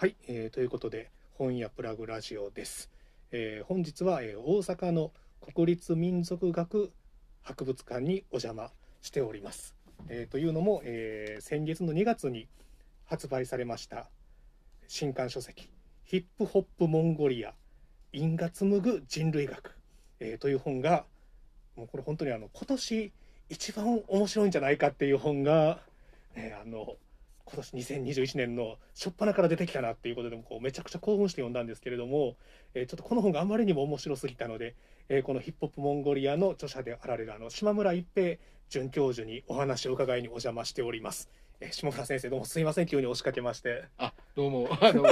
はい、えーということで本屋プラグラジオです、えー本日は、えー大阪の国立民族学博物館にお邪魔しております、えーというのも、えー先月の2月に発売されました新刊書籍「ヒップホップモンゴリア因が紡ぐ人類学」えーという本がもうこれ本当にあの今年一番面白いんじゃないかっていう本が、えーあの今年2021年の初っ端から出てきたなっていうことでもこうめちゃくちゃ興奮して読んだんですけれども、えーちょっとこの本があまりにも面白すぎたので、えーこのヒップホップモンゴリアの著者であられるあの島村一平准教授にお話を伺いにお邪魔しております。えー下村先生どうもすいません。急に押しかけまして。あ、どうも、あの、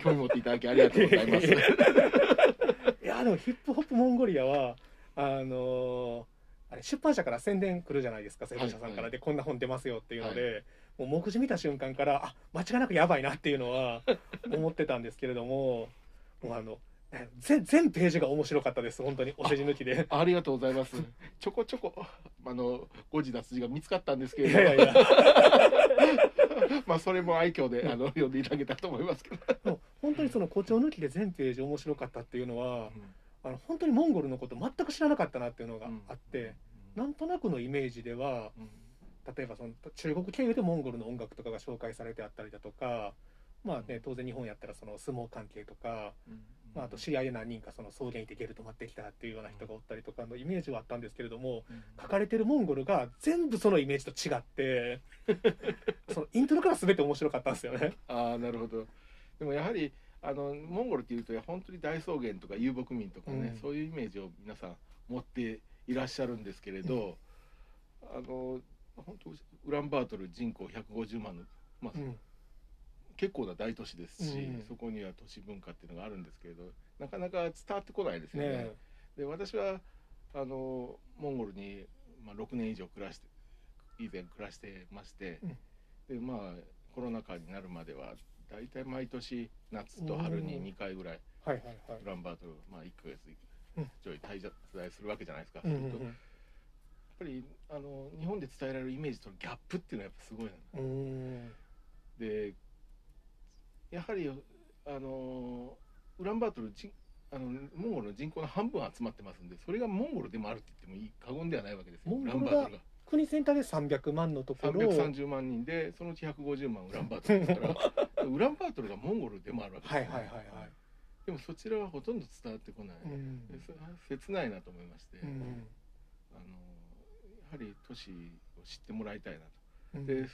興味持っていただきありがとうございます。いやでもヒップホップモンゴリアはあのーあれ出版社から宣伝来るじゃないですか生徒者さんから、はいでこんな本出ますよっていうので、もう目次見た瞬間からあ間違いなくやばいなっていうのは思ってたんですけれどももうあの全全ページが面白かったです本当にお世辞抜きで。ありがとうございます。ちょこちょこ、あの、誤字脱字が見つかったんですけいれど。やいやいや まあ、それも愛嬌で、あの、読んでいただけたと思いますけど。本当にその誇張抜きで全ページ面白かったっていうのはあの本当にモンゴルのこと全く知らなかったなっていうのがあって、なんとなくのイメージではうん例えばその中国経由でモンゴルの音楽とかが紹介されてあったりだとかまあね当然日本やったらその相撲関係とか、まあ、あと知り合いで何人かその草原行ってゲル泊まってきたっていうような人がおったりとかのイメージはあったんですけれども書かれてるモンゴルが全部そのイメージと違って そのイントロから全て面白かったんですよね。ああ、なるほど。でも、やはり、あの、モンゴルっていうと、本当に大草原とか遊牧民とかね、うんそういうイメージを皆さん持っていらっしゃるんですけれど。あの、本当、ウランバートル人口150万の、まあ、うん。結構な大都市ですし、うん。そこには都市文化っていうのがあるんですけれどなかなか伝わってこないですよね。ねで私はあのモンゴルに、まあ、6年以上暮らして以前暮らしてまして、でまあコロナ禍になるまでは大体毎年夏と春に2回ぐらいはいはいはい。ウランバートル、まあ、1ヶ月うん。ちょい滞在するわけじゃないですか。うんうんするとやっぱりあの日本で伝えられるイメージとのギャップっていうのはやっぱすごいな。でやはりあのウランバートル人あのモンゴルの人口の半分集まってますんでそれがモンゴルでもあるって言ってもいい過言ではないわけですよウモンゴルがランバートルが。国全体で300万のところ。を330万人でそのうち150万ウランバートルですから ウランバートルがモンゴルでもあるわけですよ、はいはいはいはい。でもそちらはほとんど伝わってこない、うん。切ないなと思いまして、うん。あのやはり都市を知ってもらいたいなとうんで、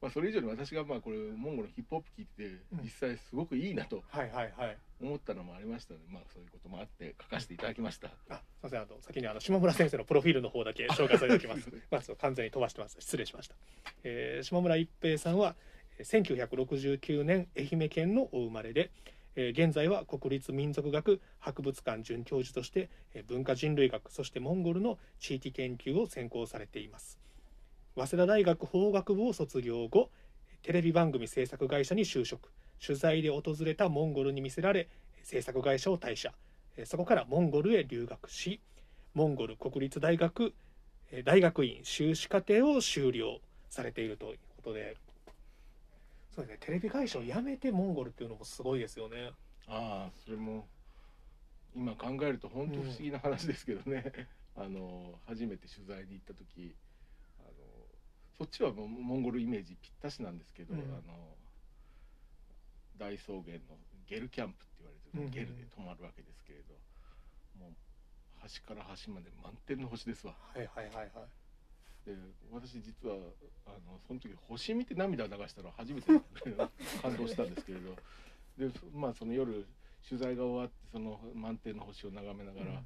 まあ、それ以上に私がまあこれモンゴルのヒップホップ聞いてうん実際すごくいいなとはいはいはい。思ったのもありましたので、まあ、そういうこともあって書かせていただきました。あ、すみません、あの先にあの島村先生のプロフィールの方だけ紹介させていただきます。まあ、完全に飛ばしてます。失礼しました。えー島村一平さんはえー1969年愛媛県のお生まれで、えー現在は国立民族学博物館准教授としてえ文化人類学そしてモンゴルの地域研究を専攻されています。早稲田大学法学部を卒業後テレビ番組制作会社に就職。取材で訪れたモンゴルに魅せられ制作会社を退社。えそこからモンゴルへ留学しモンゴル国立大学え大学院修士課程を修了されているということで。そうですねテレビ会社を辞めてモンゴルっていうのもすごいですよね。ああそれも今考えると本当不思議な話ですけどね、あの初めて取材に行った時あのそっちはモンゴルイメージぴったしなんですけど、うんあの大草原のゲルキャンプって言われてる、うんうんゲルで泊まるわけですけれどもう端から端まで満天の星ですわ。はいはいはいはい。で私実はあのその時星見て涙流したのは初めて感動したんですけれど。でそまあその夜取材が終わってその満天の星を眺めながら、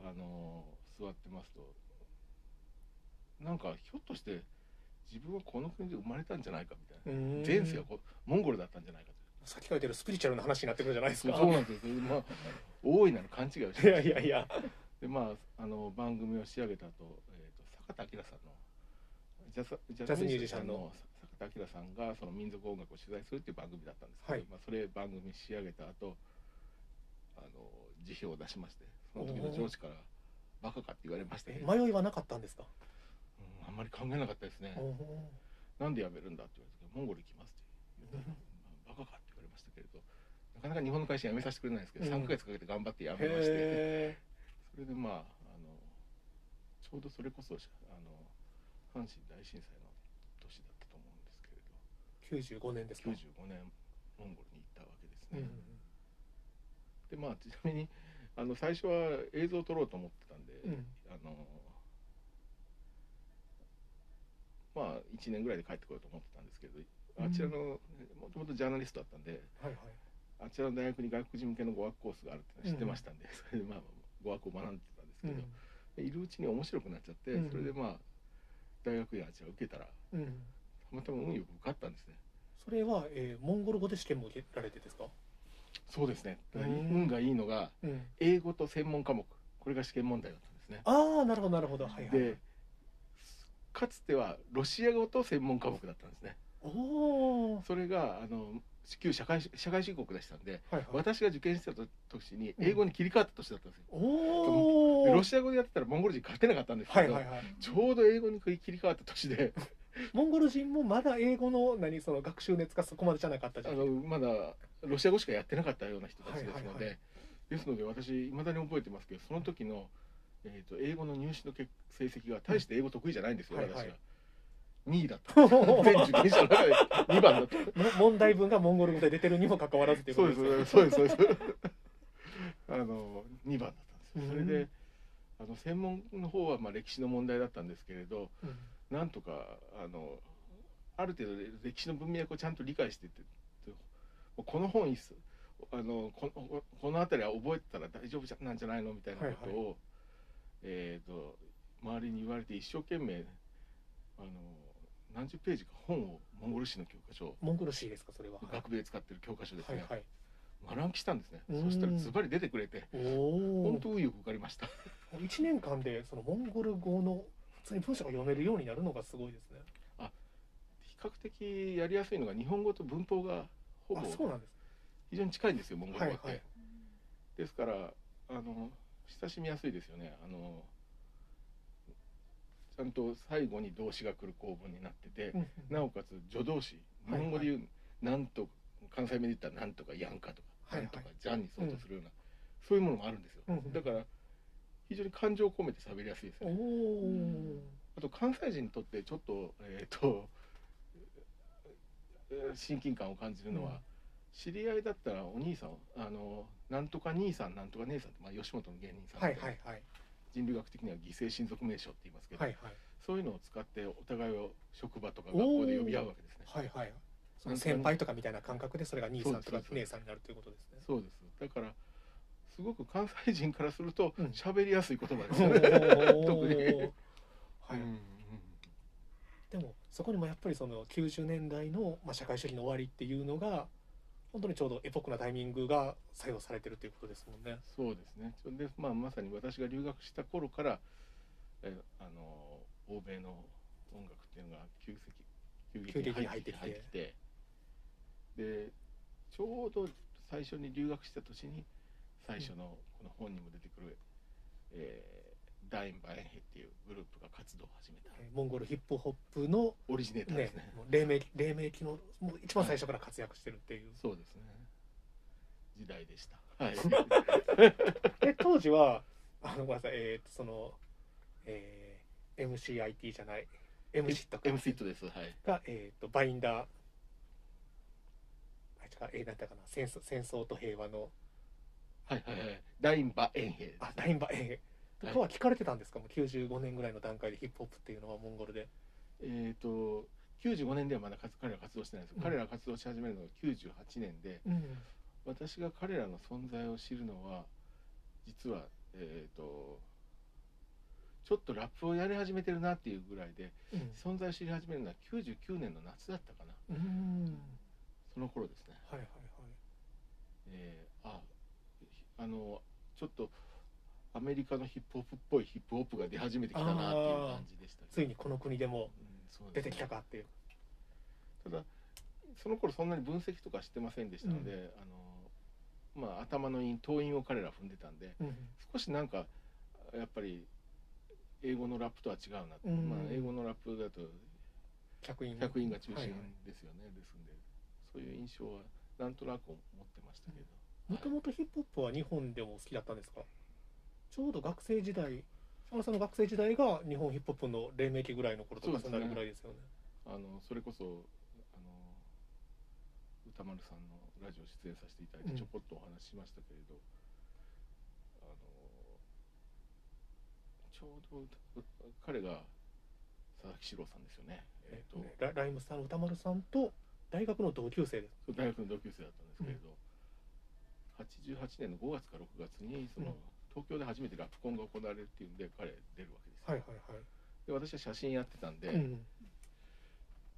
あの座ってますと。なんかひょっとして自分はこの国で生まれたんじゃないかみたいな、うん前世がこうモンゴルだったんじゃないかと。さっき書いてるスピリチュアルな話になってくるじゃないですか。そうなんですよ、まあ、大いなる勘違いをしていやいやいや。でまああの番組を仕上げた後、坂田明さんのジャズジャズミュージシャンの。坂田明さんがその民族音楽を取材するっていう番組だったんですけど、はい。まあ、それ番組仕上げた後あの辞表を出しましてその時の上司から「バカか」って言われましたえね、迷いはなかったんですか？うんあんまり考えなかったですね、なんで辞めるんだって言われてモンゴル行きますって言ったら、まあババカかって言われましたけれどなかなか日本の会社辞めさせてくれないんですけど、うん。3ヶ月かけて頑張って辞めまして。へそれでまあょうどそれこそあの阪神大震災の年だったと思うんですけれど。え95年ですか？95年モンゴルに行ったわけですね、うんでまあちなみにあの最初は映像を撮ろうと思ってたんで、うん。あのまあ1年ぐらいで帰ってこようと思ってたんですけどあちらのもともとジャーナリストだったんではいはい。あちらの大学に外国人向けの語学コースがあるって知ってましたんで、それでまあ語学を学んでたんですけど、でいるうちに面白くなっちゃって、うんそれでまあ大学院あちら受けたらうん。うんたまたま運よく受かったんですね。それは、えーモンゴル語で試験も受けられてですか？そうですね。運がいいのがうん。英語と専門科目。これが試験問題だったんですね。ああなるほどなるほど。はいはいでかつてはロシア語と専門科目だったんですね。おおそれがあの旧社会社会主義国でしたんではいはい。私が受験してた年に英語に切り替わった年だったんですよ、おおでロシア語でやってたらモンゴル人勝てなかったんですけど、はいはいはい。ちょうど英語に切り替わった年で モンゴル人もまだ英語の何その学習熱がそこまでじゃなかったじゃん。あのまだロシア語しかやってなかったような人たちですので、はいはいはい。ですので私いまだに覚えてますけどその時の、えー、と英語の入試の結成績が大して英語得意じゃないんですよ、はいはい。私が2位だった。全受験者の中で2番だった。も 問題文がモンゴル語で出てるにもかかわらずっていうこそうでとですすね。そうですそうです あの2番だったんですよ。それうんであの専門の方はまあ歴史の問題だったんですけれどうん。なんとかあのある程度歴史の文脈をちゃんと理解していってこの本いっすあのこのこの辺りは覚えてたら大丈夫じゃなんじゃないのみたいなことを、えー、と周りに言われて一生懸命あの何十ページか本をモンゴル史の教科書モンゴルシーですかそれは。学部で使ってる教科書ですね、はいはい。学暗記したんですね。うんそしたらズバリ出てくれてお本お当運よく受かりました。1年間でそのモンゴル語の普通に文章が読めるようになるのがすごいですね。比較的やりやすいのが日本語と文法がほぼあそうなんです非常に近いんですよモンゴル語って、はいはい。ですからあの親しみやすいですよね。あのちゃんと最後に動詞が来る構文になってて、うんなおかつ助動詞。日はいはい。本語で言う、なんと関西弁で言ったらなんとかやんかとか、はいはい。なんとかじゃんに相当するような、そういうものもあるんですよ、うんだから非常に感情を込めて喋りやすいですおね。おあと関西人にとってちょっとえっ、ー親近感を感じるのは、うん。知り合いだったらお兄さんあのなんとか兄さんなんとか姉さんって、まあ、吉本の芸人さんはいで、はいはい人類学的には犠牲親族名称って言いますけど、はいはい。そういうのを使ってお互いを職場とか学校で呼び合うわけですね。はいはい。その先輩とかみたいな感覚でそれが兄さんとか姉さんになるということですね。そうです。だからすごく関西人からするとうん。喋りやすい言葉ですよね。特に。はい。うんでもそこにもやっぱりその90年代の、まあ、社会主義の終わりっていうのが本当にちょうどエポックなタイミングが作用されてるということですもんね。そうですね。でまあまさに私が留学した頃からえあの欧米の音楽っていうのが急激急激に入ってきてでちょうど最初に留学した年に最初のこの本にも出てくる、えーダイン・バエンヘっていうグループが活動を始めたえーモンゴルヒップホップの、オリジネーターでねすね。、黎明期黎明期のもう一番最初から活躍してるっていう。そうですね。時代でした。はい。で当時はあのごめんなさいえーとその、えー MCIT じゃない MC とか M シットです。はい。が、えー、とバインダーあ違うえー、なんだかな戦争戦争と平和のはいはいはい。ダイン・バエンヘですねあダインバえー、とかは聞かれてたんですか？もう95年ぐらいの段階でヒップホップっていうのはモンゴルで。えっ、と95年ではまだ活彼ら活動してないんですよ、うん。彼らが活動し始めるのが98年でうん私が彼らの存在を知るのは実はえっ、とちょっとラップをやり始めてるなっていうぐらいでうん。存在を知り始めるのは99年の夏だったかな。うん。その頃ですね。はいはいえーああのちょっとアメリカのヒップホップっぽいヒップホップが出始めてきたなっていう感じでしたついにこの国でも出てきたかっていう。ただその頃そんなに分析とかしてませんでしたので、あのまあ頭の韻頭韻を彼ら踏んでたんでうん少しなんかやっぱり英語のラップとは違うな、うん。まあ、英語のラップだと客員。100韻が中心はいはい。ですよね、ですんでそういう印象はなんとなく思ってましたけど、もともとヒップホップは日本でも好きだったんですか？ちょうど学生時代島田さんの学生時代が日本ヒップホップの黎明期ぐらいの頃とかそですね。そうなるぐらいですよね。あのそれこそあの歌丸さんのラジオ出演させていただいうん。てちょこっとお話ししましたけれど、あのちょうど彼が佐々木史郎さんですよね。えっ、と、ねラライムスターの歌丸さんと大学の同級生で。す大学の同級生だったんですけれど、88年の5月か6月にその、うん東京で初めてラップコンが行われるっていうんで彼出るわけですよ、はいはいはい。で私は写真やってたんで、うん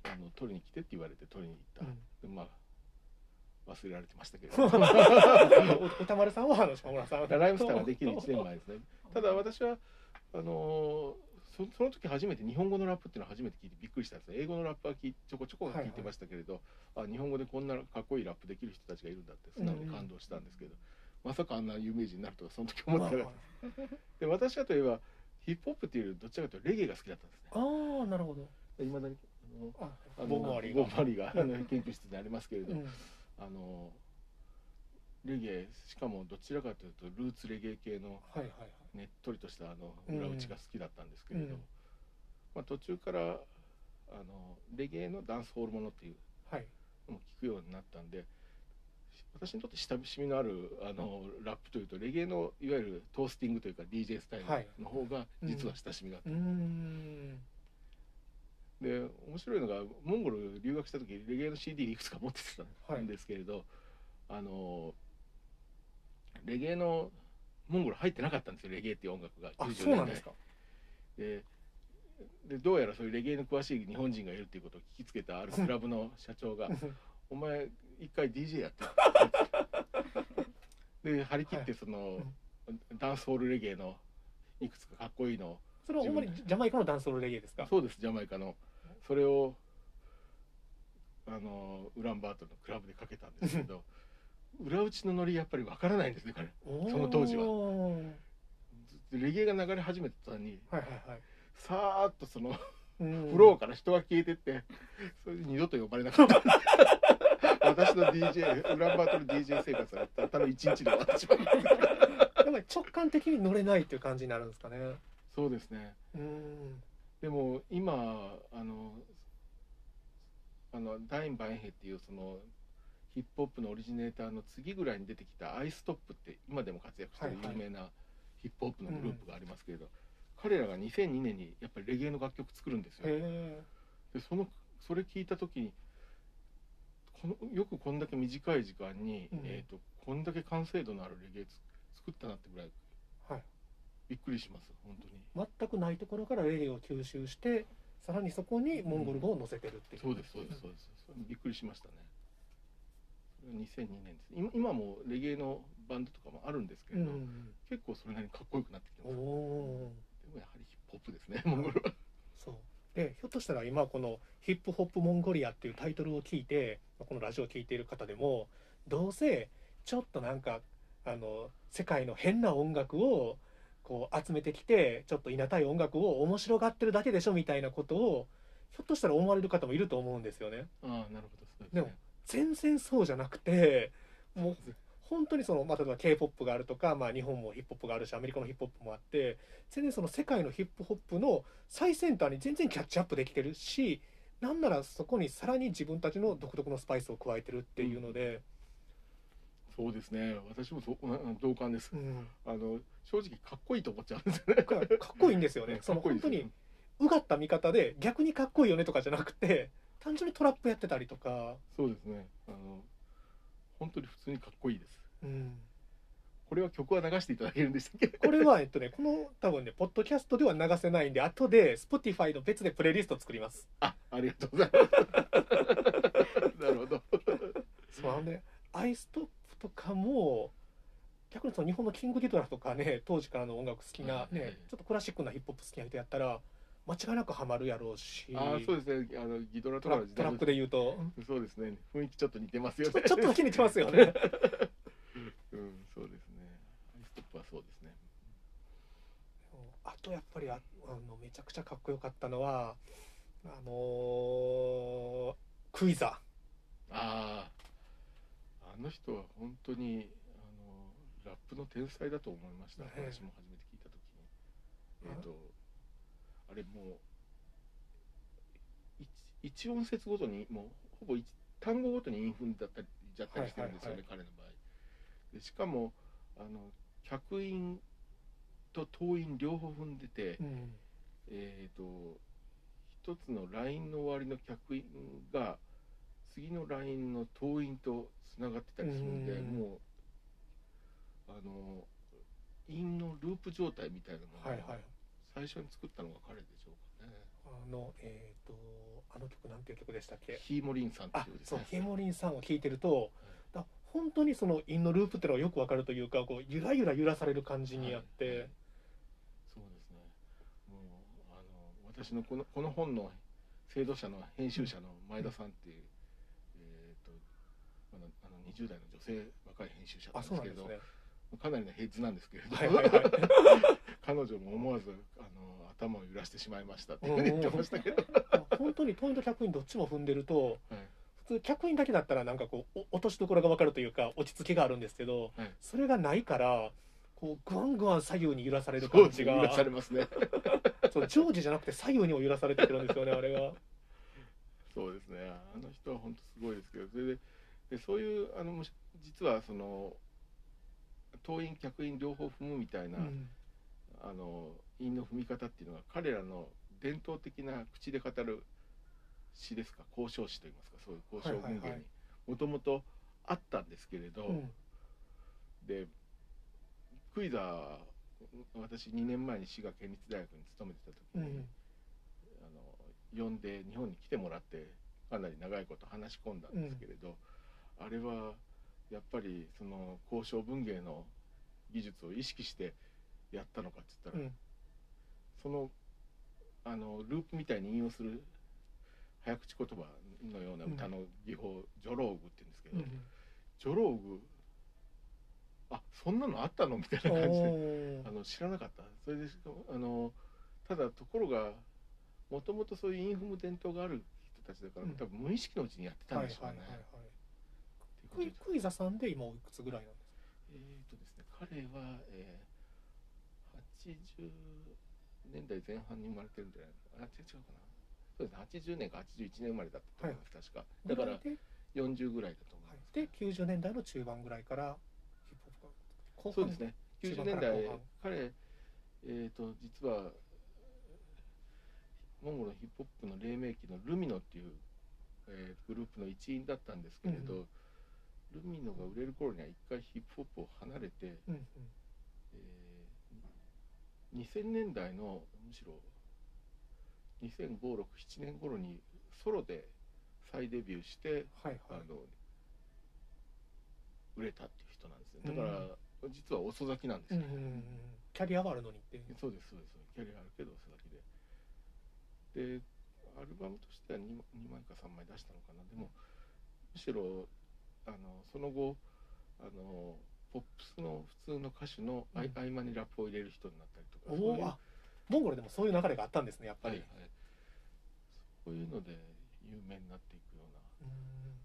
あの撮りに来てって言われて撮りに行った、うん。でまあ忘れられてましたけど。お歌丸さんはあの島村さんライムスターができる1年前ですね。ただ私はあのーそその時初めて日本語のラップっていうのは初めて聞いてびっくりしたんですね。英語のラップは聞いちょこちょこ聞いてましたけれど、あ日本語でこんなかっこいいラップできる人たちがいるんだって素直に感動したんですけど、まさかあんな有名人になるとはその時思ってなかった。で私はといえばヒップホップっていうよりどちらかというとレゲエが好きだったんですね。ああなるほど。いまだにあのボブマリーが。ボブマリーが あの研究室にありますけれど、うん。あのレゲエしかもどちらかというとルーツレゲエ系のねっとりとしたあのうん裏打ちが好きだったんですけれど、うん。まあ、途中からあのレゲエのダンスホールものっていうはい。のも聞くようになったんで私にとって親しみのあるあのラップというとレゲエのいわゆるトースティングというか DJ スタイはい。ルの方が実は親しみがあったうーん。で面白いのがモンゴル留学した時レゲエの CD いくつか持ってたんですけれど、あのレゲエのモンゴル入ってなかったんですよレゲエっていう音楽があ90そうなんですか。ででどうやらそういうレゲエの詳しい日本人がいるっていうことを聞きつけたあるクラブの社長が「お前一回 DJ やって」で張り切ってその、ダンスホールレゲエのいくつかかっこいいのをそれは主にジャマイカのダンスホールレゲエですか？そうですジャマイカの。それをあのウランバートルのクラブでかけたんですけど 裏打ちのノリやっぱりわからないんですね彼。その当時は。レゲエが流れ始めた途端にはいはいはい。さーっとそのうん。フローから人が消えてってそれで二度と呼ばれなかった私の DJ ウランバートル DJ 生活はたったの一日で終わってしまう。やっぱり直感的に乗れないっていう感じになるんですかねそうですね。うん。でも今あのあのダイン・バインヘっていうそのヒップホップのオリジネーターの次ぐらいに出てきたアイストップって今でも活躍してるはいはい。有名なヒップホップのグループがありますけれど、彼らが2002年にやっぱりレゲエの楽曲作るんですよ。でそのそれ聞いた時にこのよくこんだけ短い時間に、うん。えー、とこんだけ完成度のあるレゲエつ作ったなってぐらいはい。びっくりします本当に。全くないところからレゲエを吸収してさらにそこにモンゴル語を乗せてるっていう、そうですそうですそうです。びっくりしましたね。それは2002年です。今今もレゲエのバンドとかもあるんですけうれど、ん結構それなりにかっこよくなってきておます。でおもやはりヒップホップですねモンゴルは。そう。でひょっとしたら今この「ヒップホップモンゴリア」っていうタイトルを聞いてこのラジオを聞いている方でもどうせちょっとなんかあの世界の変な音楽をこう集めてきてちょっといなたい音楽を面白がってるだけでしょみたいなことをひょっとしたら思われる方もいると思うんですよね。ああなるほど。そうですでも全然そうじゃなくてもう本当にその、まあ、例えば k p o p があるとか、まあ、日本もヒップホップがあるしアメリカのヒップホップもあって全然その世界のヒップホップの最先端に全然キャッチアップできてるしなんならそこにさらに自分たちの独特のスパイスを加えてるっていうので、そうですね。私もそううん同感です。うん、あの正直かっこいいと思っちゃうんですよね。かかっこいいんですよね。その本当にうがった見方で逆にかっこいいよねとかじゃなくて単純にトラップやってたりとか、そうですね。あの本当に普通にかっこいいです。うん、これは曲は流していただけるんでしたっけ？これはえっとねこの多分ねポッドキャストでは流せないんで後で Spotify の別でプレイリスト作ります。あありがとうございます。なるほど。そうなんでアイストップとかも逆にその日本のキングギドラとかね当時からの音楽好きなはいねちょっとクラシックなヒップホップ好きな人やったら間違いなくハマるやろうし。ああそうですね。あのギドラとかの時代のトラップで言うと。そうですね。雰囲気ちょっと似てますよちょねちょっとだけ似てますよね。うんそうですねはそうですね。あとやっぱりああのめちゃくちゃかっこよかったのはあのークイザあああの人は本当にあのラップの天才だと思いました、ねえ。私も初めて聞いた時に。えっ、とあれもう一一音節ごとにもうほぼ一単語ごとに韻踏んだったりじゃったりしてるんですよね、はい。彼の場合。でしかもあの客員と党員両方踏んでて、うん。えー、と一つのラインの終わりの客員が次のラインの党員とつながってたりするんで、うん。もうあの韻のループ状態みたいなものをはいはい。最初に作ったのが彼でしょうかね。あのえっ、とあの曲なんていう曲でしたっけ？ヒーモリンさんってあいうですね。そうヒモリンさんを聴いてるとだ本当にその韻のループっていうのがよくわかるというかこうゆらゆら揺らされる感じにあって、はい。はいそうですね。もうあの私のこのこの本の制度者の編集者の前田さんっていう、えっ、とあのあの20代の女性若い編集者なあんですけれど、そうなんですね。かなりのヘッズなんですけれど、はいはいはい。彼女も思わずあの頭を揺らしてしまいましたって言ってましたけど、本当に党員と客員どっちも踏んでるとはい。普通客員だけだったらなんかこうお落としどころがわかるというか落ち着きがあるんですけど、はいそれがないからこうグワングワン左右に揺らされる感じが揺らされますね。そう常時じゃなくて左右にも揺らされてくるんですよね あれが。そうですね。あの人は本当すごいですけど、それででそういうあの実はその党員客員両方踏むみたいな、うんあの韻の踏み方っていうのが彼らの伝統的な口で語る詩ですか？交渉詩といいますか？そういう交渉文芸にもともとあったんですけれど、うん。でクイザー私2年前に滋賀県立大学に勤めてた時うに、ん。あの呼んで日本に来てもらってかなり長いこと話し込んだんですけれど、あれはやっぱりその交渉文芸の技術を意識してやったのかって言ったら、うん。そのあのループみたいに引用する早口言葉のような歌の技法、ジョローグって言うんですけど、うんジョローグあそんなのあったの？みたいな感じであの知らなかった。それであのただところがもともとそういうインフム伝統がある人たちだから、うん。多分無意識のうちにやってたんでしょうね。クイザさんで今おいくつぐらいなんですか？えーとですね、彼は、えー、80年代前半に生まれてるんじゃないかなあ違うかなそうですね。80年か81年生まれだったと思います、確か。だからで,、40ぐらいだと思いはい。ます、で90年代の中盤ぐらいからヒップホップが。そうですね。90中盤から年代彼えー、と実はモンゴルのヒップホップの黎明期のルミノっていう、えーグループの一員だったんですけれど、うんルミノが売れる頃には一回ヒップホップを離れて、うんうん。えー2000年代のむしろ200567年頃にソロで再デビューしてはいはい。あの売れたっていう人なんですねだから、実は遅咲きなんですよ、うんうんうんうん。キャリアはあるのにってそうですそうです。キャリアあるけど遅咲きで。でアルバムとしては 2, 2枚か3枚出したのかな。でもむしろあのその後あのポップスの普通の歌手の合,、間にラップを入れる人になったりとか。そういうモンゴルでもそういう流れがあったんですねやっぱり、はいはい、そういうので有名になっていくようなうん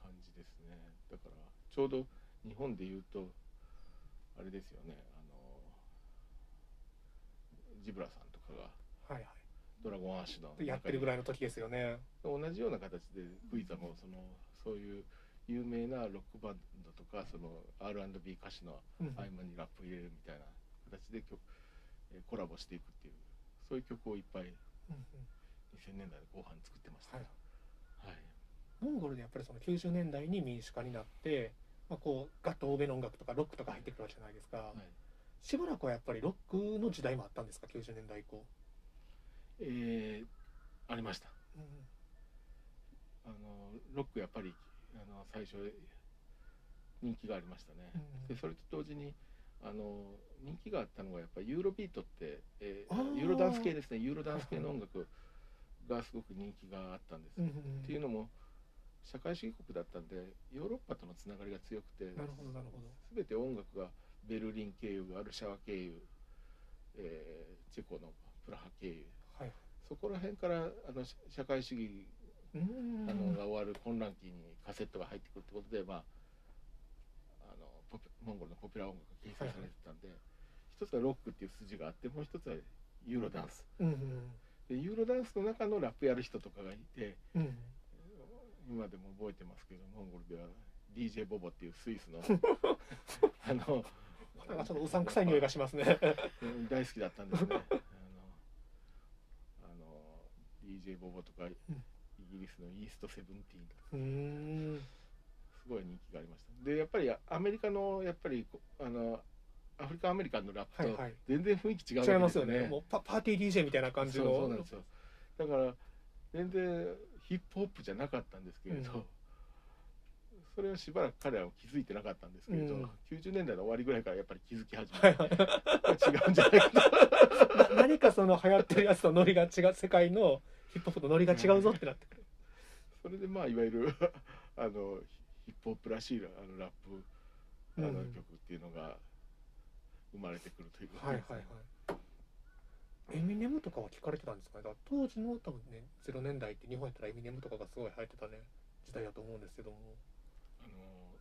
感じですね。だからちょうど日本で言うとあれですよね。あのジブラさんとかがはいはドラゴンアッシュのいやってるぐらいいの時ですよね。同じような形でクイザもそのそういう有名なロックバンドとかその R&B 歌手のうん。合間にラップを入れるみたいな形で曲、えーコラボしていくっていうそういう曲をいっぱいうんうん。2000年代の後半に作ってました。はい。はい。モンゴルでやっぱりその90年代に民主化になって、まあ、こうガッと欧米の音楽とかロックとか入ってくるわけじゃないですか、はい。しばらくはやっぱりロックの時代もあったんですか？90年代以降、えーありました。うんあのロックやっぱりあの最初人気がありましたね、うん。でそれと同時にあの人気があったのがやっぱりユーロビートって、えーユーロダンス系ですね。ユーロダンス系の音楽がすごく人気があったんです、っていうのも社会主義国だったんでヨーロッパとのつながりが強くてなるほどなるほど。全て音楽がベルリン経由ワルシャワ経由、えーチェコのプラハ経由。はい。そこら辺からあの社社会主義うん。あのが終わる混乱期にカセットが入ってくるってことで、まあ、モンゴルのポピュラー音楽が形成されてたんで、一つはロックっていう筋があってもう一つはユーロダンス。うんでユーロダンスの中のラップやる人とかがいてうん。うん今でも覚えてますけどモンゴルでは DJ ボボっていうスイスの あのなんかちょっとうさんくさい匂いがしますね。うん大好きだったんですね。あのあの DJ ボボとか、イギリスのイーストセブンティーンとかすごい人気がありました。でやっぱりアメリカのやっぱりこあのアフリカンアメリカンのラップとはいはい。全然雰囲気違うわ違けでいますすよよね,、ねもうパパーティー DJ みたいな感じの。そうなんですよ。だから全然ヒップホップじゃなかったんですけれど、うん。それをしばらく彼らは気づいてなかったんですけれど、うん。90年代の終わりぐらいからやっぱり気づき始めて、はいはい違うんじゃないか何かその流行ってるやつとノリが違う世界のヒップホップとノリが違うぞってなってくる。それでまあいわゆる あのヒップホップらしいあのラップあのうん曲っていうのが生まれてくるということはいですねはいはい。エミネムとかは聞かれてたんですかね？だから当時の多分ね0年代って日本やったらエミネムとかがすごい流行ってたね時代だと思うんですけども。あの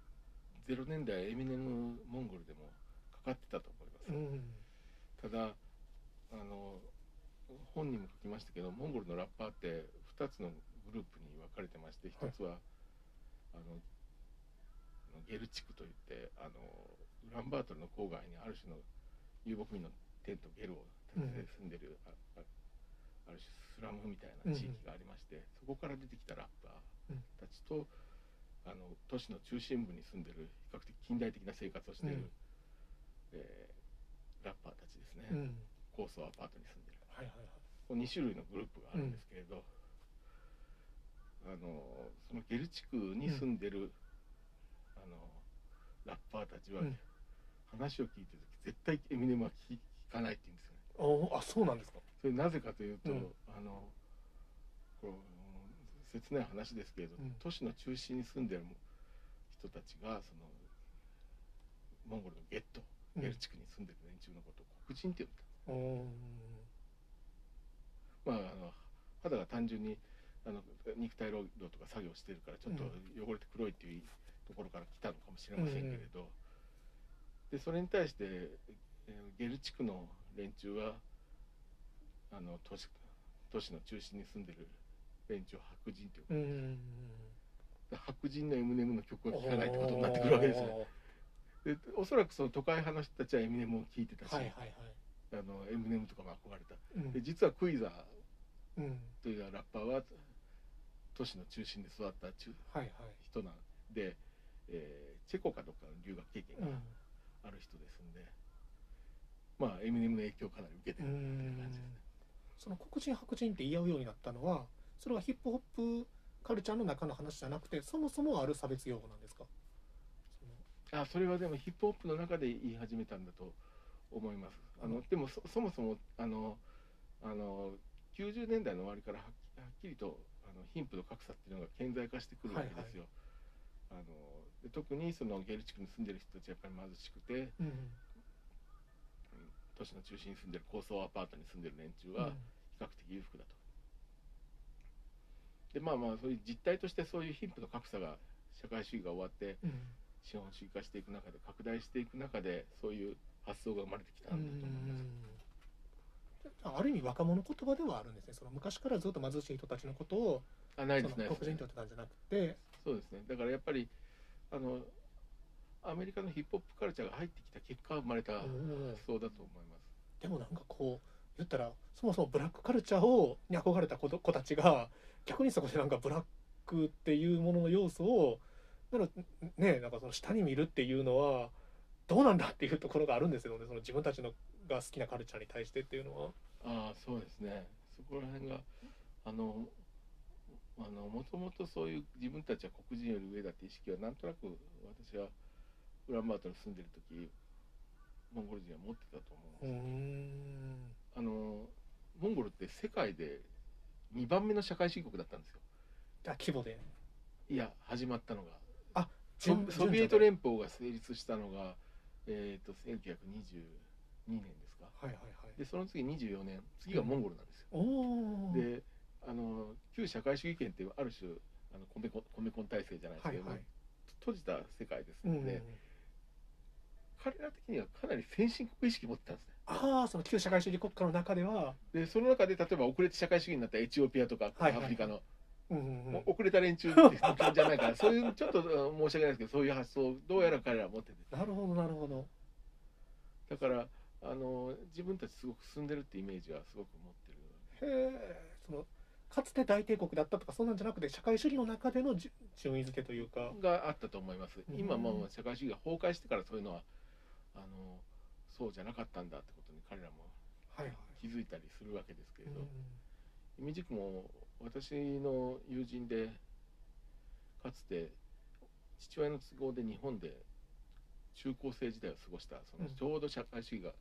0年代エミネムモンゴルでもかかってたと思います、うん。ただあの本にも書きましたけどモンゴルのラッパーって2つのグループに分かれてまして1つは、あのゲル地区といってあのウランバートルの郊外にある種の遊牧民のテントゲルを建てて住んでる、ああある種スラムみたいな地域がありまして、そこから出てきたラッパーたちと、あの都市の中心部に住んでる比較的近代的な生活をしている、うん。えーラッパーたちですね、うん。高層アパートに住んでる。はいはいはい。この2種類のグループがあるんですけれど、あのそのゲル地区に住んでる、あのラッパーたちは、うん。話を聞いてる時絶対エミネムは聞聞かないって言うんですよね。あそうなんですか。それなぜかというと、うん。あのこう切ない話ですけれど、うん。都市の中心に住んでる人たちがそのモンゴルのゲットうん。ゲル地区に住んでる連中のことを黒人って呼んだまああの肌が単純にあの肉体労働とか作業してるからちょっと汚れて黒いっていうところから来たのかもしれませんけれど、でそれに対して、えーゲル地区の連中はあの都市都市の中心に住んでる連中を白人っていううん白人のエミネムの曲を聴かないってことになってくるわけですね。でおそらくその都会派の人たちはエミネムを聴いてたし、はいはいはい。あのエミネムとかも憧れた。うん。で実はクイザーうん。というラッパーは都市の中心で育った中はいはい。人なんで、えーチェコかどっかの留学経験がうんある人ですんで、まあエミネムの影響をかなり受けてうるっていう感んじですね。その黒人白人って言い合うようになったのはそれはヒップホップカルチャーの中の話じゃなくてそもそもある差別用語なんですか？あそれはでもヒップホップの中で言い始めたんだと思います。あのでもそそもそもあのあの90年代の終わりからはっきはっきりとあの貧富の格差っていうのが顕在化してくるわけですよ。あので特にそのゲル地区に住んでる人たちはやっぱり貧しくてうん都市の中心に住んでる高層アパートに住んでる連中は比較的裕福だと。でまあまあそういう実態としてそういう貧富の格差が社会主義が終わってうん資本主義化していく中で拡大していく中でそういう発想が生まれてきたうんだと思います。ある意味若者言葉ではあるんですねその昔からずっと貧しい人たちのことをあないですね。黒人と言ってたんじゃなくてそうですね。だからやっぱりあのアメリカのヒップホップカルチャーが入ってきた結果生まれた発想だと思います。でもなんかこう言ったらそもそもブラックカルチャーをに憧れた子と子たちが逆にそこでなんかブラックっていうものの要素をなねなんかその下に見るっていうのはどうなんだっていうところがあるんですよねその自分たちのが好きなカルチャーに対してっていうのは。ああそうですね。そこら辺があのあのもともとそういう自分たちは黒人より上だって意識はなんとなく私はウランバートに住んでる時モンゴル人は持ってたと思うんうですーん。あのモンゴルって世界で2番目の社会主義国だったんですよ。あ規模で。いや始まったのが。ソ順ソビエト連邦が成立したのが、えー、と1922年ですか。はいはいはい。でその次24年次がモンゴルなんですよ、おおであの旧社会主義圏ってある種あの米コ米コン体制じゃないですけど、はいはい。閉じた世界ですうんので、彼ら的にはかなり先進国意識持ってたんですね。ああその旧社会主義国家の中では、でその中で例えば遅れて社会主義になったエチオピアとかはいはいアフリカの、うんうん遅れた連中っていう感じじゃないから そういうちょっとうん申し訳ないですけどそういう発想をどうやら彼らは持ってて。なるほどなるほど。だからあの自分たちすごく進んでるってイメージはすごく持ってるへえそのかつて大帝国だったとかそんなんじゃなくて社会主義の中でのじ順位付けというか。があったと思います。うん。今もう社会主義が崩壊してからそういうのはあのそうじゃなかったんだってことに彼らもはいはい、気づいたりするわけですけれど、うんイミジクも私の友人でかつて父親の都合で日本で中高生時代を過ごしたそのうん。ちょうど社会主義が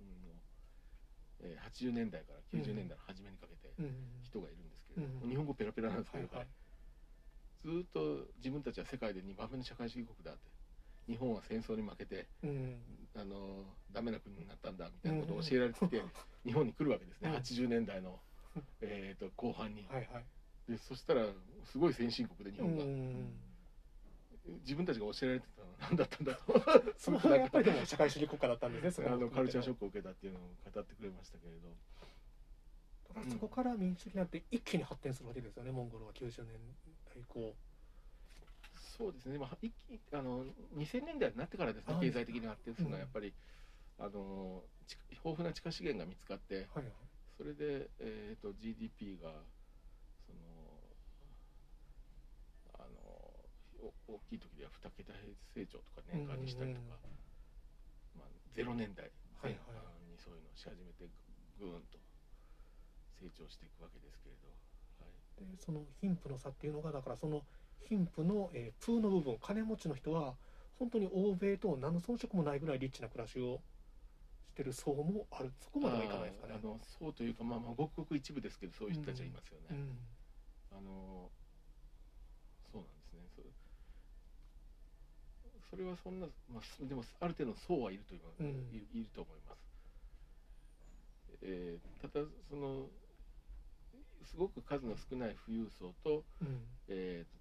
うんえー80年代から90年代の初めにかけてうん。うん人がいるんですけれど、うん。日本語ペラペラなんですけど、はいはい。ずーっと自分たちは世界で2番目の社会主義国だって日本は戦争に負けてうん。あのダメな国になったんだみたいなことを教えられてきて、日本に来るわけですね、うん。80年代の、えー、と後半に。はいはい。でそしたらすごい先進国で日本が、うん自分たちが教えられてたのは何だったんだと そのやっぱりでも社会主義国家だったんですねそあのカルチャーショッックを受けたっていうのを語ってくれましたけれど。クそこから民主主義になって一気に発展するわけですよねモンゴルは90年代以降。そうですね、まあ、一気あの2000年代になってからですねあ経済的に発展するのはうん。やっぱり、あの地豊富な地下資源が見つかってはいはい。それで、えー、と GDP がそのあのお大きい時では2桁成長とか年間にしたりとか、まあ、0年代前半にそういうのをし始めてぐぐーんと成長していくわけですけれど、はい、でその貧富の差っていうのがだからその貧富の、えー、プーの部分金持ちの人は本当に欧米と何の遜色もないぐらいリッチな暮らしをしてる層もある。そこまではいかないですかね。あ。のそうというか、まあ、まあごくごく一部ですけどそういう人たちはいますよね。うん。あのそうなんですねそそれはそんな、まあ、でもある程度の層はいるという、うん。いいると思います、えーただそのすごく数の少ない富裕層と,、うん。えー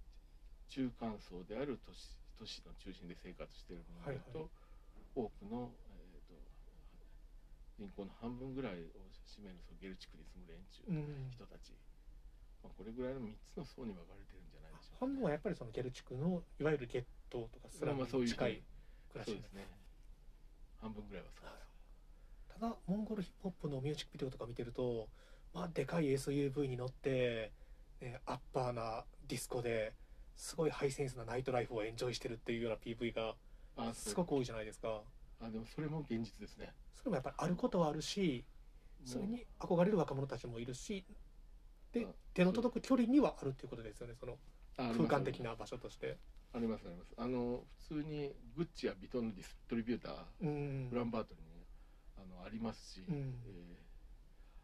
中間層である都市都市の中心で生活しているものだと、多くの、えー、と人口の半分ぐらいを占めるそのゲル地区に住む連中、うん。人たち、まあ、これぐらいの3つの層に分かれてるんじゃ半分はやっぱりそのゲル地区のいわゆるゲットとかスラムまあそういうに近い暮らしですね。半分ぐらいはそうですただモンゴルヒップホップのミュージックビデオとか見てるとまあでかい SUV に乗って、ね、アッパーなディスコですごいハイセンスなナイトライフをエンジョイしてるっていうような PV があすごく多いじゃないですか。あでもそれも現実ですね。それもやっぱりあることはあるしそれに憧れる若者たちもいるしであ手の届く距離にはあるっていうことですよねその。あ空間的な場所として。ありますあります。あの普通にグッチやビトンのディストリビューターうん。ウランバートルにあのありますし、うん。えー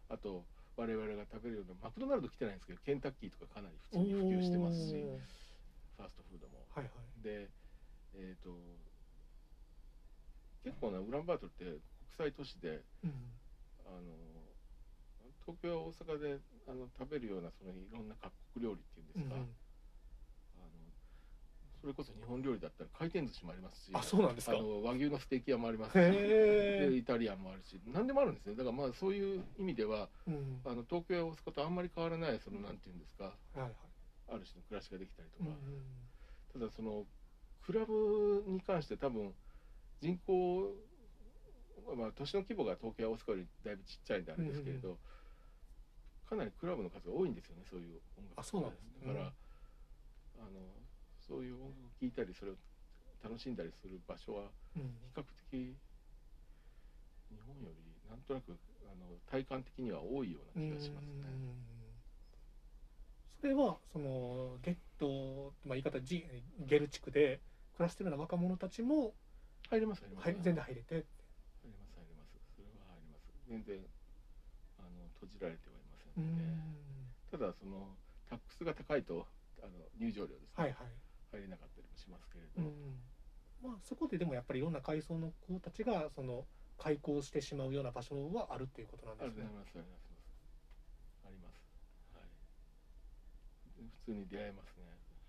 あと我々が食べるようなマクドナルド来てないんですけどケンタッキーとかかなり普通に普及してますしファーストフードも。はいはい。でえっ、と結構なウランバートルって国際都市でうん。あの東京や大阪であの食べるようなそのいろんな各国料理っていうんですか、うんそれこそ日本料理だったら回転寿司もありますしあそうなんですか？あの和牛のステーキ屋もありますしでイタリアンもあるし何でもあるんですね。だからまあそういう意味ではうん。あの東京や大阪とあんまり変わらないそのなんていうんですかはいはい。ある種の暮らしができたりとうんか、ただそのクラブに関して多分人口まあ都市の規模が東京や大阪よりだいぶちっちゃいんであれですけれど、かなりクラブの数が多いんですよねそういう音楽あそうなんですね。だから、あのそういう音楽を聴いたりそれを楽しんだりする場所はうん。比較的日本よりなんとなくあの体感的には多いような気がしますね。うん。それはそのゲット、まあ、言い方ジゲル地区で暮らしてるような若者たちも、入れます入れます、はい、全然入れて入ります入ります。それは入ります。全然あの閉じられてはいませうんので、ただそのタックスが高いとあの入場料ですね、はいはい、入れなかったりもしますけれど、うんまあ、そこででもやっぱりいろんな階層の子たちがその開校してしまうような場所はあるっていうことなんあですね。ります。あります。あります。はい。普通に出会えますね、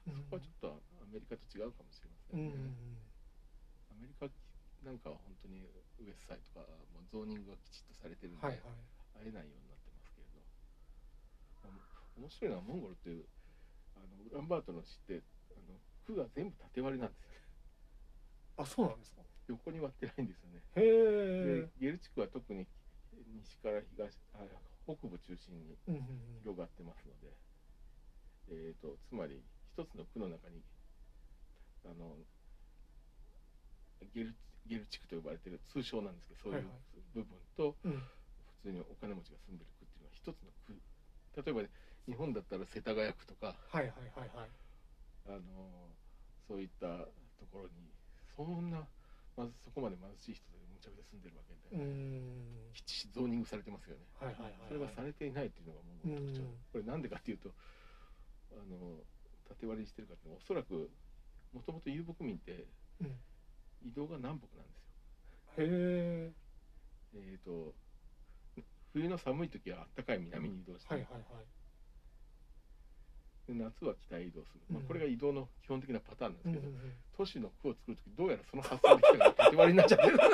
うんそこはちょっとアメリカと違うかもしれませうんんね、アメリカなんかは本当にウエストサイドとかもうゾーニングがきちっとされてるんで、はいはい。会えないようになってますけれど、面白いのはモンゴルっていうあのウランバートの市ってあの区が全部縦割りなんですよ。ねあそうなんですか？横に割ってないんですよね。へえでゲル地区は特に西から東あ北部中心に広がってますので、えー、とつまり一つの区の中にあのゲルゲル地区と呼ばれてる通称なんですけどそういうはいはい。部分と、うん。普通にお金持ちが住んでる区っていうのは一つの区。例えば日本だったら世田谷区とかはいはいはいはい。あのそういったところにそんなまずそこまで貧しい人でむちゃくちゃ住んでるわけで、きっちりゾーニングされてますよね。はいはいはいはい。それがされていないっていうのがもう特徴、うん。これなんでかっていうとあの縦割りにしてるかっておそらくもともと遊牧民ってうん。移動が南北なんですよ。へええー、と冬の寒い時は暖かい南に移動して、はいはいはいで夏は北へ移動する、まあうん、これが移動の基本的なパターンなんですけど、都市の区を作る時どうやらその発想できたら縦割りになっちゃってる。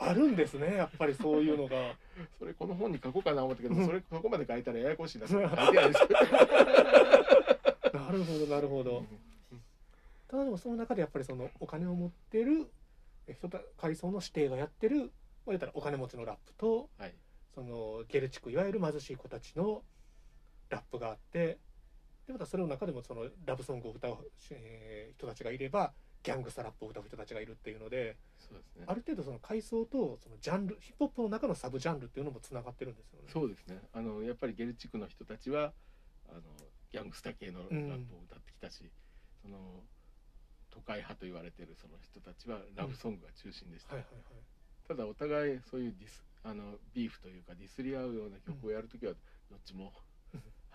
あるんですねやっぱりそういうのが。それこの本に書こうかな思ったけど、うん。それそこまで書いたらややこしいなって書いてないですなるほどなるほど。ただでもその中でやっぱりそのお金を持ってるえ人た階層の指定がやってるまあ言ったらお金持ちのラップとはい。そのゲル地区いわゆる貧しい子たちのラップがあってでまたそれの中でもそのラブソングを歌う、えー人たちがいればギャングスタラップを歌う人たちがいるっていうのでそうですね。ある程度その階層とそのジャンルヒップホップの中のサブジャンルっていうのもつながってるんですよね。そうですね。あのやっぱりゲル地区の人たちはあのギャングスタ系のラップを歌ってきたし、その都会派と言われてるその人たちはラブソングが中心でした、ただお互いそういうディスあのビーフというかディスり合うような曲をやるときはどっちも、うん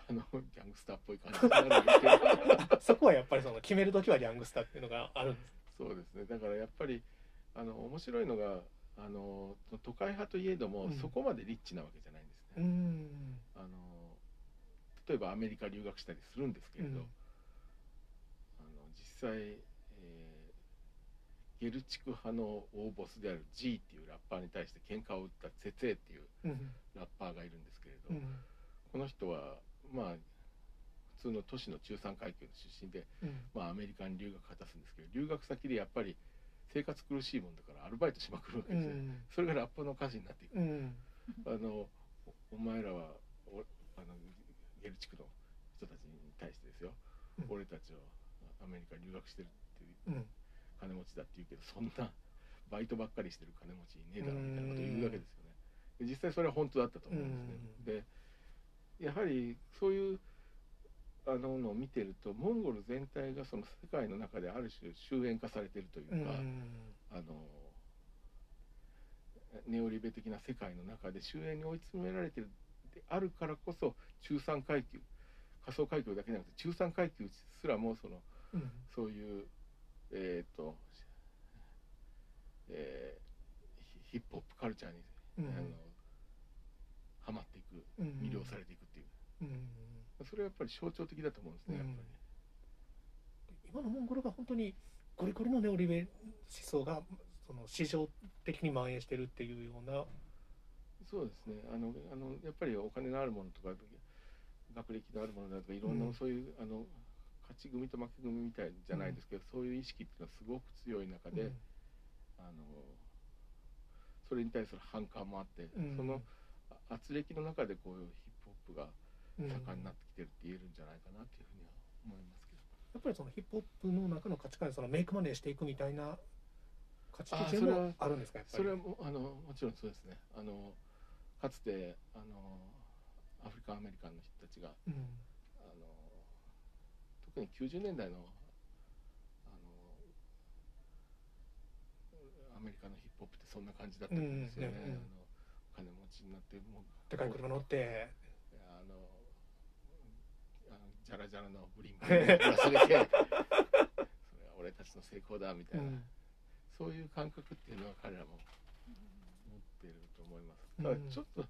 あのギャングスターっぽい感じになるんですけどあそこはやっぱりその決める時はギャングスターっていうのがあるんです。そうですね。だからやっぱりあの面白いのがあの都会派といえども、うん。そこまでリッチなわけじゃないんですうね、ん。あの例えばアメリカ留学したりするんですけれど、うん。あの実際、えーゲル地区派の大ボスである G っていうラッパーに対して喧嘩を打ったツェツェっていううん。ラッパーがいるんですけれど、うん。この人はまあ普通の都市の中産階級の出身で、うん。まあ、アメリカに留学果たすんですけど留学先でやっぱり生活苦しいもんだからアルバイトしまくるわけうですよ、ん。それがラップの歌詞になっていく、うん。あのおお前らはおあのゲル地区の人たちに対してですよ、うん。俺たちはアメリカに留学してるっていううん。金持ちだって言うけどそんなバイトばっかりしてる金持ちいねえだろみたいなことを言うわけですよね。で実際それは本当だったと思うんですね、でやはりそういうあののを見てるとモンゴル全体がその世界の中である種終焉化されてるといううん。か、あのネオリベ的な世界の中で終焉に追い詰められてるであるからこそ中産階級仮想階級だけじゃなくて中産階級すらもそのうん。そういうえっ、と、えーヒヒップホップカルチャーに、うん。あのハマっていくうん。魅了されていくっていう、うん。それはやっぱり象徴的だと思うんですね、やっぱり。今のモンゴルが本当にゴリゴリのネオリベ思想がその市場的に蔓延してるっていうような。そうですね。あのあのやっぱりお金のあるものとか学歴のあるものだとかいろんな、うん。そういうあの勝ち組と負け組みたいじゃないですけど、そういう意識っていうのはすごく強い中で、あのそれに対する反感もあって、うん。そのあ圧力の中でこういうヒップホップがうん盛んになってきてるって言えるんじゃないかなっていうふうには思いますけど。やっぱりそのヒップホップの中の価値観でそのメイクマネーしていくみたいな価値あ基準それはもあるんですかやっぱりそれはもうあのもちろんそうですねあのかつてあのアフリカアメリカンの人たちがうんあの特に90年代のあのアメリカのヒップホップってそんな感じだったんですよね。うんうんうんあのお金持ちになってもうでかい車乗って。あのあのジャラジャラのブリンブリンぶら下げてそれは俺たちの成功だみたいな、うん。そういう感覚っていうのは彼らも持ってると思います。だちょっと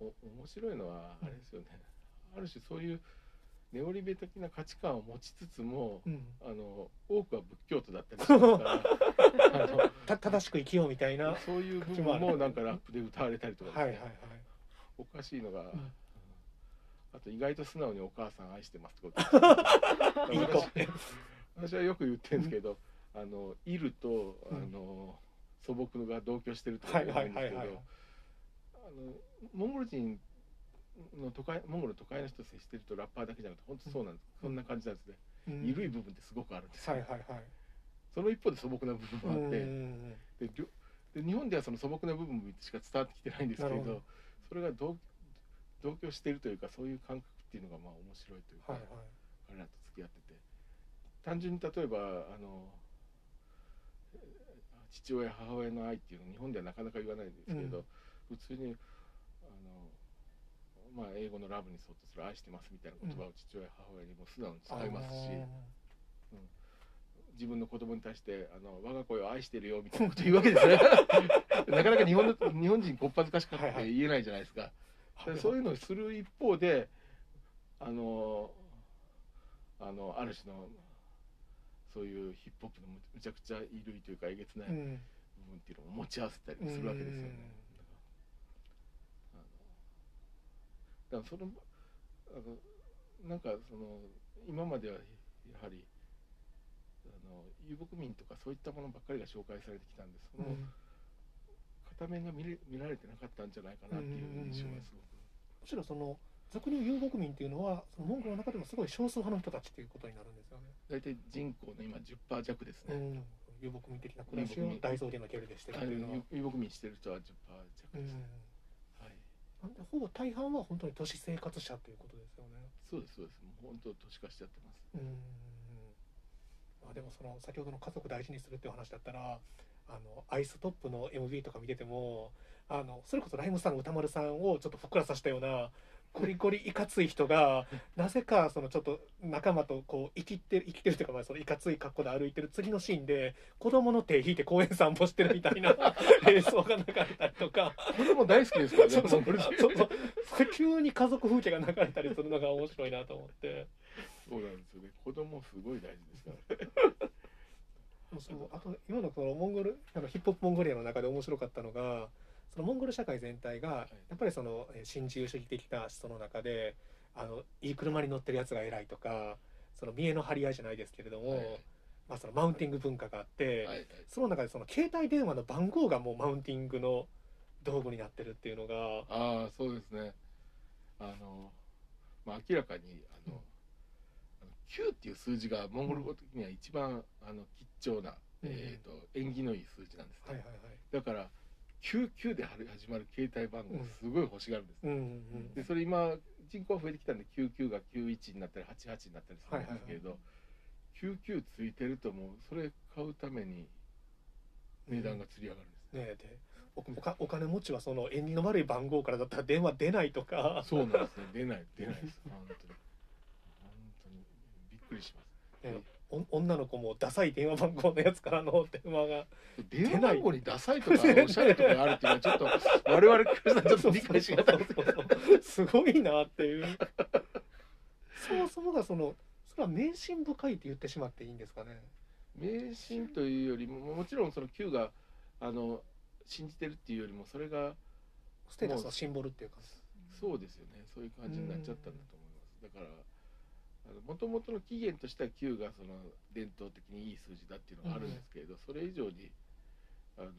おお面白いのはあれですよね、ある種そういうネオリベ的な価値観を持ちつつもうん。あの多くは仏教徒だったりしますからあのた正しく生きようみたいなはそういう部分もなんかラップで歌われたりとかね、いはいはい。おかしいのが、ん。あと意外と素直にお母さん愛してますってこと。いい子私 私はよく言ってるんですけど、あのイルとあの、素朴が同居してるとはい言うんですけど、はいはいはい。あのモンゴル人の都会モンゴルの都会の人と接してるとラッパーだけじゃなくて本当そうなんです、そんな感じなんですね、うん。緩い部分ってすごくあるんですよ、はいはいはい。その一方で素朴な部分もあって、うんでで日本ではその素朴な部分しか伝わってきてないんですけどど。それが同同居しているというかそういう感覚っていうのがまあ面白いというか、はいはい彼らと付き合ってて。単純に例えばあのえー父親母親の愛っていうのを日本ではなかなか言わないんですけど、うん。普通にまあ、英語のラブに相当する愛してますみたいな言葉を父親母親にも素直に使いますし、自分の子供に対してあの我が子を愛してるよみたいなこと言うわけですね。なかなか日本の日本人こっぱずかしかって言えないじゃないですか、はいでそういうのをする一方であのあのある種のそういうヒップホップのむむちゃくちゃ衣類というかえげつない部うん。分っていうのを持ち合わせたりするわけですよね。だからあのだからそのあのなんかその今まではやはりあの遊牧民とかそういったものばっかりが紹介されてきたんですそのうん片面が見れ見られてなかったんじゃないかなっていう印象がすごく。むしろその俗に遊牧民っていうのはそのモンゴルの中でもすごい少数派の人たちっていうことになるんですよね。大体人口の今10%弱ですね。うん、遊牧民的な暮らしを大草原の距離でしてるいうのは。の遊牧民してる人は10%弱うんです。はい。なんでほぼ大半は本当に都市生活者ということですよね。そうですそうです。もう本当都市化しちゃってます。うんまあ、でもその先ほどの家族大事にするっていう話だったらあのアイストップの MV とか見ててもあのそれこそライムさん歌丸さんをちょっとふっくらさせたようなゴリゴリいかつい人がなぜかそのちょっと仲間とこう生きて生きてるというかまあそのいかつい格好で歩いてる次のシーンで子供の手引いて公園散歩してるみたいな 映像が流れたりとか。子供大好きですからね。そうそうそうそう急に家族風景が流れたりするのが面白いなと思ってそうなんですよね。子供すごい大事ですから。そうあと今のこのモンゴルあのヒップホップモンゴリアの中で面白かったのがそのモンゴル社会全体がやっぱりそのえー新自由主義的な思想の中であのいい車に乗ってるやつが偉いとかその見栄の張り合いじゃないですけれども、はいまあ、そのマウンティング文化があって、はいはい。その中でその携帯電話の番号がもうマウンティングの道具になってるっていうのがああそうですね。あのまあ明らかにあの、あの9っていう数字がモンゴル語的には一番あの吉祥な、うんえっ、と縁起のいい数字なんですね。はいはいはい。だから99で始まる携帯番号すごい欲しがるんです。うんうんでそれ今人口が増えてきたんで99が91になったり88になったりするんですけれど、99ついてるともうそれ買うために値段がつり上がるんです、ねえでおお金持ちはその縁起の悪い番号からだったら電話出ないとか、そうなんですね出ない出ないです。本当に。本当に。びっくりします。ねお女の子もダサい電話番号のやつからの電話が電話番号にダサいとかおしゃれとかあるっていうのはちょっと我々からしたらちょっと理解しがた。いですけどすごいなっていう。そもそもがそのそれは迷信深いって言ってしまっていいんですかね。迷信というよりももちろんその Q があの信じてるっていうよりもそれがステータスのシンボルっていうか。そうですよね。そういう感じになっちゃったんだと思います。だからもともとの起源としては9がその伝統的にいい数字だっていうのがあるんですけれど、それ以上にあの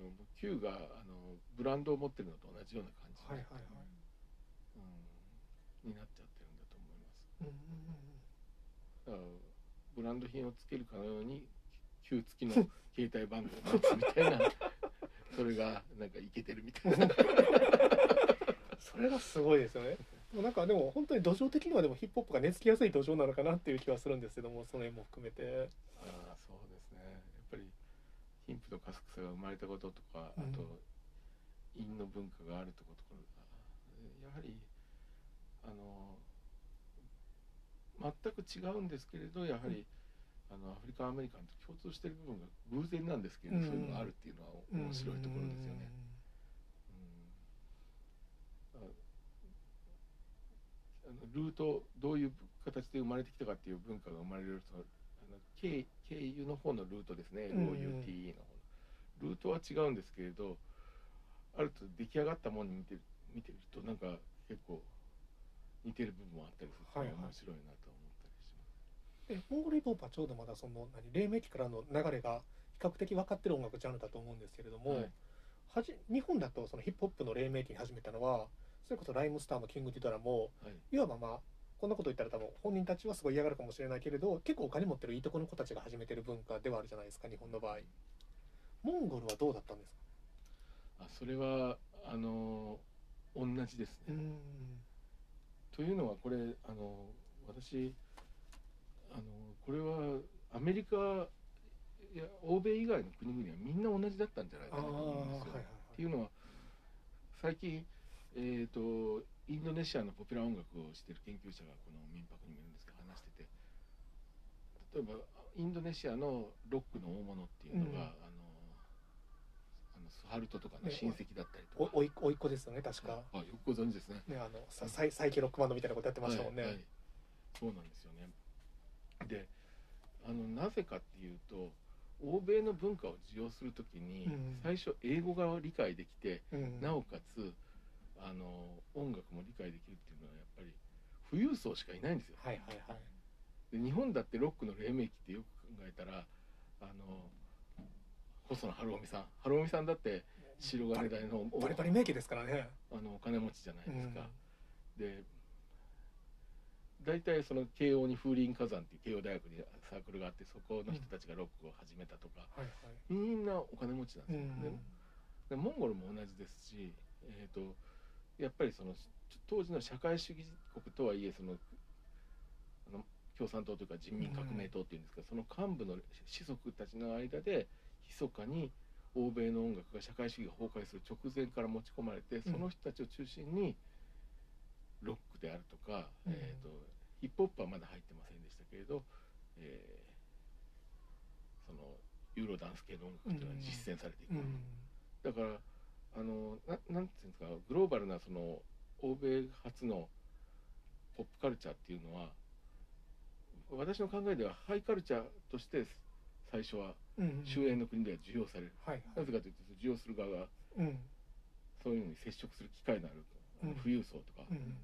9があのブランドを持ってるのと同じような感じはいはいはい。うん、になっちゃってるんだと思います。うんうんだからブランド品をつけるかのように9付きの携帯番号を持つみたいな それがなんかいけてるみたいな。それがすごいですよねでもなんかでも本当に土壌的にはでもヒップホップが根付きやすい土壌なのかなっていう気はするんですけどもその辺も含めて。ああそうですね。やっぱり貧富の加速さが生まれたこととか、うん。あと陰の文化があるとことかやはりあの全く違うんですけれどやはり、あのアフリカンアメリカンと共通している部分が偶然なんですけれど、うん。そういうのがあるっていうのは面白いところですよね。うんのルートどういう形で生まれてきたかっていう文化が生まれるとあの経経由の方のルートですね、うん LOUTE の方のルートは違うんですけれどあると出来上がったものに見てる見てるとなんか結構似てる部分もあったりするとはいはい。面白いなと思ったりします。でモンゴルヒップホップはちょうどまだその何黎明期からの流れが比較的分かってる音楽ジャンルだと思うんですけれども、はい。はじ日本だとそのヒップホップの黎明期に始めたのはそれこそライムスターのキング・ディドラもはい。いわばまあこんなこと言ったら多分本人たちはすごい嫌がるかもしれないけれど結構お金持ってるいいとこの子たちが始めてる文化ではあるじゃないですか日本の場合。モンゴルはどうだったんですか？あそれはあの同じですね。ん。というのはこれあの私あのこれはアメリカや欧米以外の国々はみんな同じだったんじゃないかなと思うんですよ。っていうのは最近、えー、とインドネシアのポピュラー音楽をしている研究者がこの民泊にもいるんですけど話してて例えばインドネシアのロックの大物っていうのが、うん。あのあのスハルトとかのね親戚だったりとか。おおいおいっ子ですよね確か、あよくご存知ですね。ねあのさサイサイキロックバンドみたいなことやってましたもんね、はいはい。そうなんですよね。であのなぜかっていうと欧米の文化を受容するときに、うん。最初英語が理解できて、うん。なおかつあの音楽も理解できるっていうのはやっぱり富裕層しかいないんですよ。はいはいはい。で日本だってロックの黎明期ってよく考えたらあの細野晴臣さん。晴臣さんだって白金台のバリバリ名機ですからね。あのお金持ちじゃないですか、で大体その慶応に風林火山っていう慶応大学にサークルがあってそこの人たちがロックを始めたとか、はいはい。みんなお金持ちなんですよ、うん。ででモンゴルも同じですし、えー、とやっぱりその当時の社会主義国とはいえそのあの共産党というか人民革命党っていうんですか、その幹部の士族たちの間で密かに欧米の音楽が社会主義が崩壊する直前から持ち込まれてその人たちを中心にロックであるとか、うん。えー、とヒップホップはまだ入ってませんでしたけれど、えーそのユーロダンス系の音楽というのは実践されていく、うん。だからあのななんていうんですかグローバルなその欧米発のポップカルチャーっていうのは私の考えではハイカルチャーとして最初はうん終焉の国では受容される、はいなぜかというと受容する側がうん。そういうのに接触する機会のある、うん。富裕層とか、うん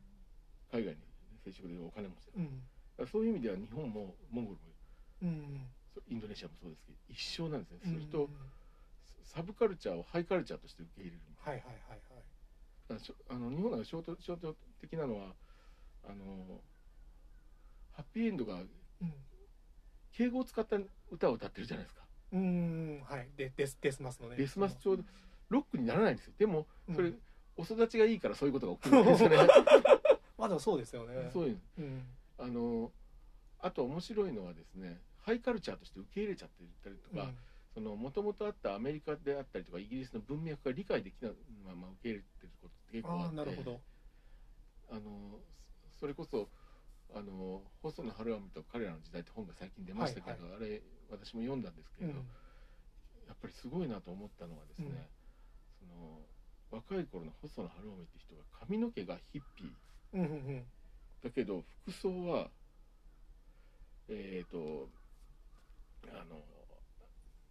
海外に接触できるお金持ちだうん。だからそういう意味では日本もモンゴルもインドネシアもそうですけど一緒なんですね、うん。それとサブカルチャーをハイカルチャーとして受け入れるはいはいはいはいだからしょあの日本が象徴象徴的なのはあのハッピーエンドがうん敬語を使った歌を歌ってるじゃないですか、うん。はい。でデスデスマスのね。デスマスちょうどロックにならないんですよ。でもそれ、うんお育ちがいいからそういうことが起きるわけですよね。まあでもそうですよね。そういううん。あのあと面白いのはですねハイカルチャーとして受け入れちゃってたりとか、その元々あったアメリカであったりとかイギリスの文脈が理解できないまま受け入れてることって結構あってなるほど。あのそれこそあの細野晴臣と彼らの時代って本が最近出ましたけど、はあれ私も読んだんですけれど、うん。やっぱりすごいなと思ったのはですね、その若い頃の細野晴臣って人が髪の毛がヒッピー。うんうんうん。だけど服装はえっ、とあの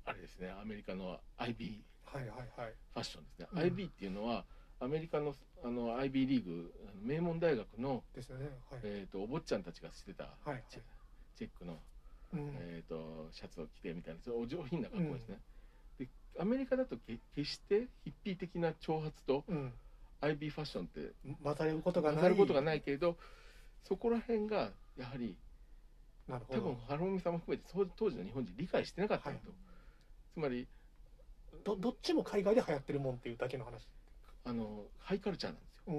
あれですねアメリカの IB はいはいはい。ファッションですね、うん。IB っていうのはアメリカのあの IB リーグ名門大学の、ですよね。はい。えー、とお坊ちゃんたちがしてたはいはい。チェックの、うん。えー、とシャツを着てみたいなお上品な格好ですね、でアメリカだとけ決してヒッピー的な長髪とうん。IB ファッションって混ざることがることがないけれどそこら辺がやはりなるほど。多分ハロミさんも含めて当時の日本人理解してなかったと、はいつまりどどっちも海外で流行ってるもんっていうだけの話。あのハイカルチャーなんですよ、うん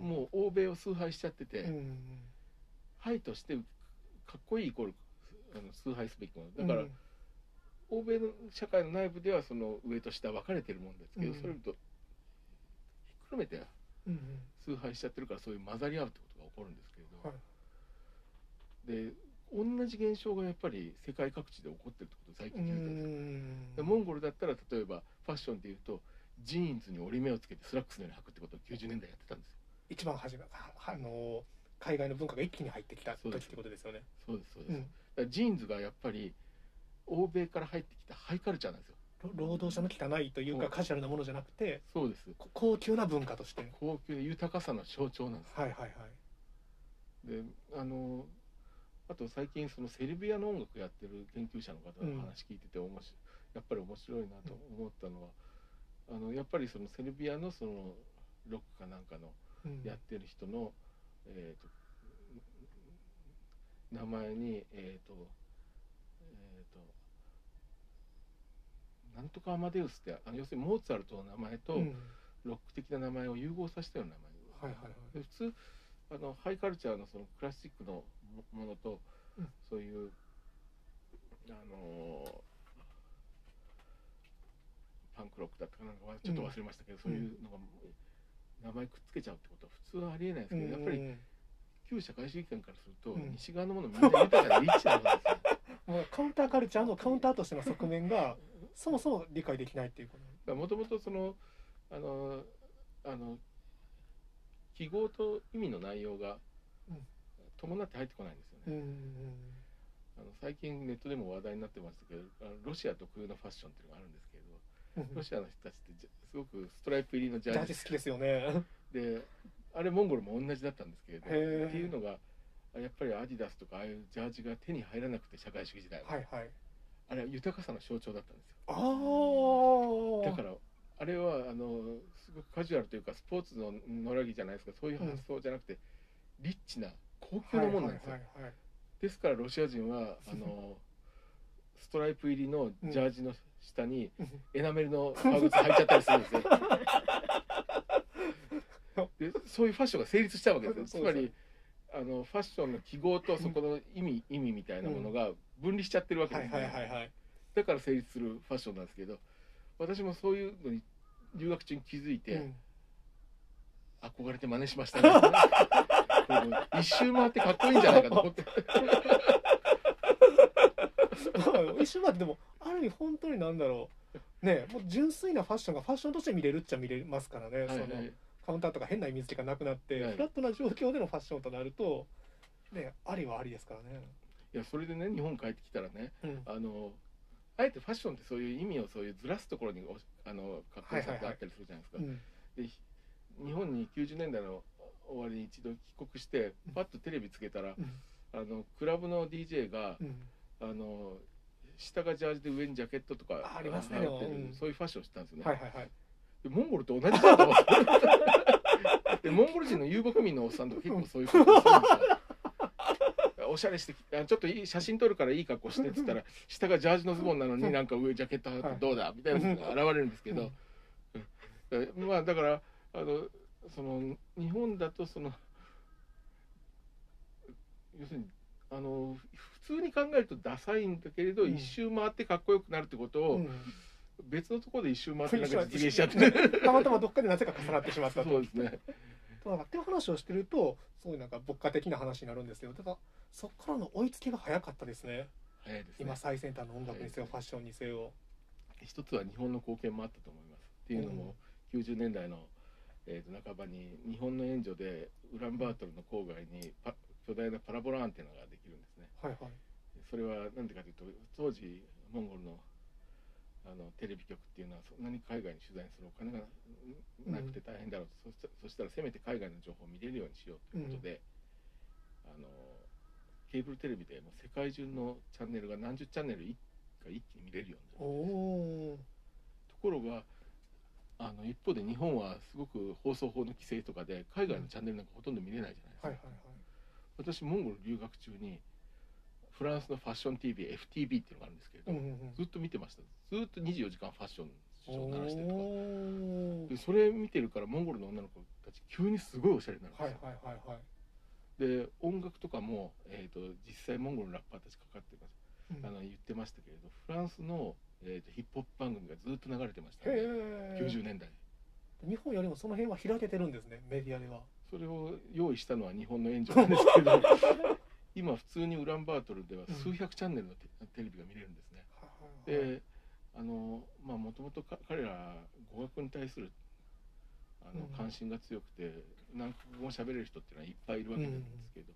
うんもう欧米を崇拝しちゃってて、うんハイとしてかっこいいイコールあの崇拝すべきもの。だから、欧米の社会の内部ではその上と下分かれてるもんですけど、うん。それとひっくるめてうんうん。崇拝しちゃってるからそういう混ざり合うってことが起こるんですけれど、はい。で同じ現象がやっぱり世界各地で起こってるってことを最近気づいたんですモンゴルだったら例えばファッションでいうとジーンズに折り目をつけてスラックスのように履くってことを90年代やってたんですよ。一番初めあの海外の文化が一気に入ってきたそうです時ってことです。よね。そうですそうです、うん。だからジーンズがやっぱり欧米から入ってきたハイカルチャーなんですよ。ろ労働者の汚いというかう。んカジュアルなものじゃなくてそうです。こ高級な文化として。高級で豊かさの象徴なんですはいはいはい。であのあと最近そのセルビアの音楽やってる研究者の方の話聞いてて面白い、やっぱり面白いなと思ったのは、あのやっぱりそのセルビアのそのロックかなんかのうん。やってる人の、えー、と名前にえっ、とえっ、となんとかアマデウスってあの要するにモーツァルトの名前とうん。ロック的な名前を融合させたような名前。はいはいはい。で普通あのハイカルチャーのそのクラシックのもものと、うん。そういうあのーパンクロックだったかなんかはちょっと忘れましたけど、そういうのが名前くっつけちゃうってことは普通はありえないですけど、やっぱりうん旧社会主義圏からすると、うん。西側のものみんな豊かでリッチなんですよ。もうカウンターカルチャーのカウンターとしての側面がそもそも理解できないっていうこと。もともとそのあのあの記号と意味の内容がうん伴って入ってこないんですよね。うんうんあの最近ネットでも話題になってましたけどあのロシア特有のファッションっていうのがあるんですけれどうんロシアの人たちってすごくストライプ入りのジジャージジ好きですよね。であれモンゴルも同じだったんですけれどっていうのがやっぱりアディダスとかああいうジャージが手に入らなくて社会主義時代は、はいはい。あれは豊かさの象徴だったんですよ。だからあれはあのすごくカジュアルというかスポーツの野良着じゃないですかそういう発想じゃなくて、リッチな高級なものなんですよ、ですからロシア人はあのストライプ入りのジャージの下にはいエナメルの革靴履いちゃったりするんですよ でそういうファッションが成立したわけですよ。つまりあのファッションの記号とそこの意味、意味みたいなものが分離しちゃってるわけはいですね。だから成立するファッションなんですけど私もそういうのに留学中に気づいて、うん。憧れて真似しましたね一周回ってかっこいいんじゃないかと思って。一瞬まででもある意味本当になんだろう。ねもう純粋なファッションがファッションとして見れるっちゃ見れますからね、はいはいそのカウンターとか変な意味付けがなくなって、はいフラットな状況でのファッションとなるとねありはありですからね。いやそれでね日本帰ってきたらねうん。あのあえてファッションってそういう意味をそういうずらすところにおあのかっこよさってあったりするじゃないですか。うん。でひ日本に90年代の終わりに一度帰国してうん。パッとテレビつけたらうん。あのクラブの DJ がうん。あの下がジャージで上にジャケットとかあありますね。そういうファッションをしてたんですよね。はいはいはい。でモンゴルと同じだと思って。でモンゴル人の遊牧民のおっさんとか結構そういうことするんですよ。おしゃれしてちょっといい写真撮るからいい格好してって言ったら下がジャージのズボンなのになんか上ジャケットどうだみたいなのが現れるんですけど、うん。まあだからあのその日本だとその要するにあの普通に考えるとダサいんだけれど、うん。一周回ってかっこよくなるってことを、うん。別のところで一周回ってなんか実現しちゃって。たまたまどっかでなぜか重なってしまったと。そうですね。だからっていう話をしてるとそういうなんか牧歌的な話になるんですよ。だからそこからの追いつきが早かったですね。早いですね。今。最先端の音楽にせよファッションにせよ。一つは日本の貢献もあったと思います。っていうのも、90年代の、えー、と半ばに日本の援助でウランバートルの郊外にパ巨大なパラボラアンテナができるんですね。はいはい。それは何でかというと当時モンゴルのあのテレビ局っていうのはそんなに海外に取材するお金がなくて大変だろうと、そしたそしたらせめて海外の情報を見れるようにしようということで、あのケーブルテレビでもう世界中のチャンネルが何十チャンネル一が一気に見れるようになる。おおところがあの一方で日本はすごく放送法の規制とかで海外のチャンネルなんかほとんど見れないじゃないですか、はいはい私モンゴル留学中にフランスのファッション TVFTV っていうのがあるんですけれど、はいうんうんうん。ずっと見てました。ずっと24時間ファッションショーを鳴らしてるとかそれ見てるからモンゴルの女の子たち急にすごいおしゃれになるんですよ、はいはいはいはい。で音楽とかも、えー、と実際モンゴルのラッパーたちかかってます。うん。あの言ってましたけれどフランスの、えー、とヒップホップ番組がずっと流れてましたね。へえ90年代。日本よりもその辺は開けてるんですねメディアでは。それを用意したのは日本の援助なんですけど 今普通にウランバートルでは数百チャンネルのテテレビが見れるんですね。であのまあもともと彼ら語学に対するあのうん。関心が強くて何国語も喋れる人っていうのはいっぱいいるわけなんですけど、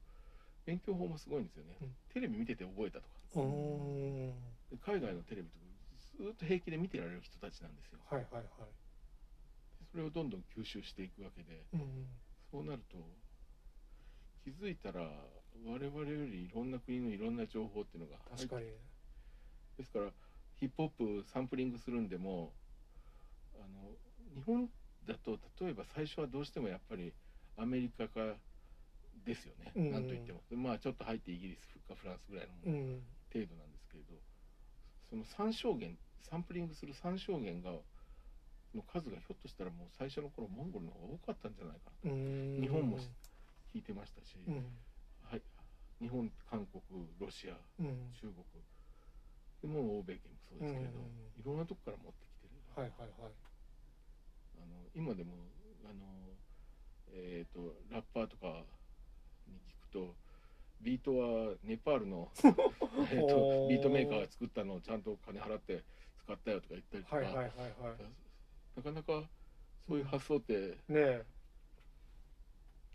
勉強法もすごいんですよね、うん。テレビ見てて覚えたとか。海外のテレビとかずっと平気で見てられる人たちなんですよ。はいはいはい。それをどんどん吸収していくわけでうんそうなると気づいたら我々よりいろんな国のいろんな情報っていうのが入って確かにですからヒップホップサンプリングするんでもあの日本だと例えば最初はどうしてもやっぱりアメリカかですよね、うんなんといっても。でまあちょっと入ってイギリスかフランスぐらいの程度なんですけれどその参照源サンプリングする参照源がの数がひょっとしたらもう最初の頃モンゴルの方が多かったんじゃないかなうーん。日本も聞いてましたし、うん。はい、日本韓国ロシアうん。中国。でも欧米圏もそうですけれど、うん。いろんなとこから持ってきてる、はいはいはい。あの今でもあの、えー、とラッパーとかに聞くとビートはネパールの えーとビートメーカーが作ったのをちゃんと金払って使ったよとか言ったりとか、はいはいはいはい。なかなかそういう発想って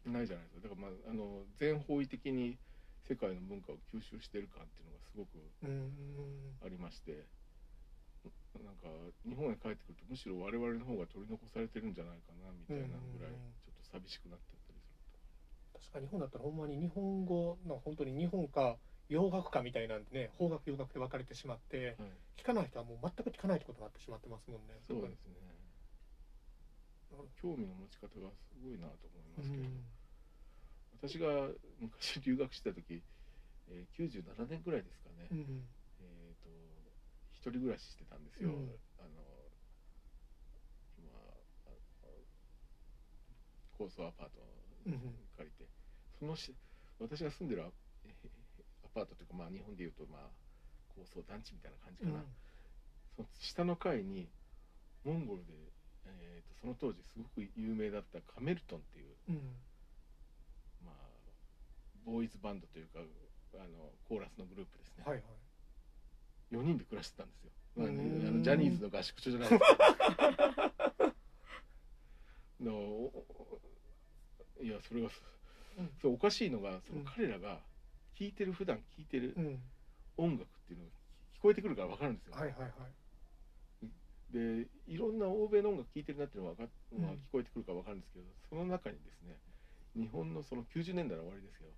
ないじゃないですか。だから、まあ、あの全方位的に世界の文化を吸収してる感っていうのがすごくありまして。なんか日本へ帰ってくるとむしろ我々の方が取り残されてるんじゃないかなみたいなぐらいうん。ちょっと寂しくなって確かに日本だったらほんまに日本語の本当に日本か洋楽かみたいなんでね邦楽洋楽で分かれてしまってと、はい、聞かない人はもう全く聞かないってことになってしまってますもんねそうですね。興味の持ち方がすごいなと思いますけど、私が昔留学した時、えー、97年ぐらいですかね、うんうん。えー、と一人暮らししてたんですよ、うん。あの今あ高層アパートうんうん借りて、そのし私が住んでるアパートというか、まあ、日本でいうと、まあ、高層団地みたいな感じかな、その下の階にモンゴルで、えー、とその当時すごく有名だったカメルトンっていう、うん。まあ、ボーイズバンドというかあのコーラスのグループですね、はいはい。4人で暮らしてたんですよ、まあうーん。あのジャニーズの合宿所じゃないですの いやそれがうん。そうおかしいのがそのうん。彼らが聴いてる普段聴いてるうん。音楽っていうのが聞こえてくるから分かるんですよ、はいはいはい。でいろんな欧米の音楽聴いてるなっていうのは分か、うん。まあ、聞こえてくるから分かるんですけどその中にですね日本のその90年代の終わりですけど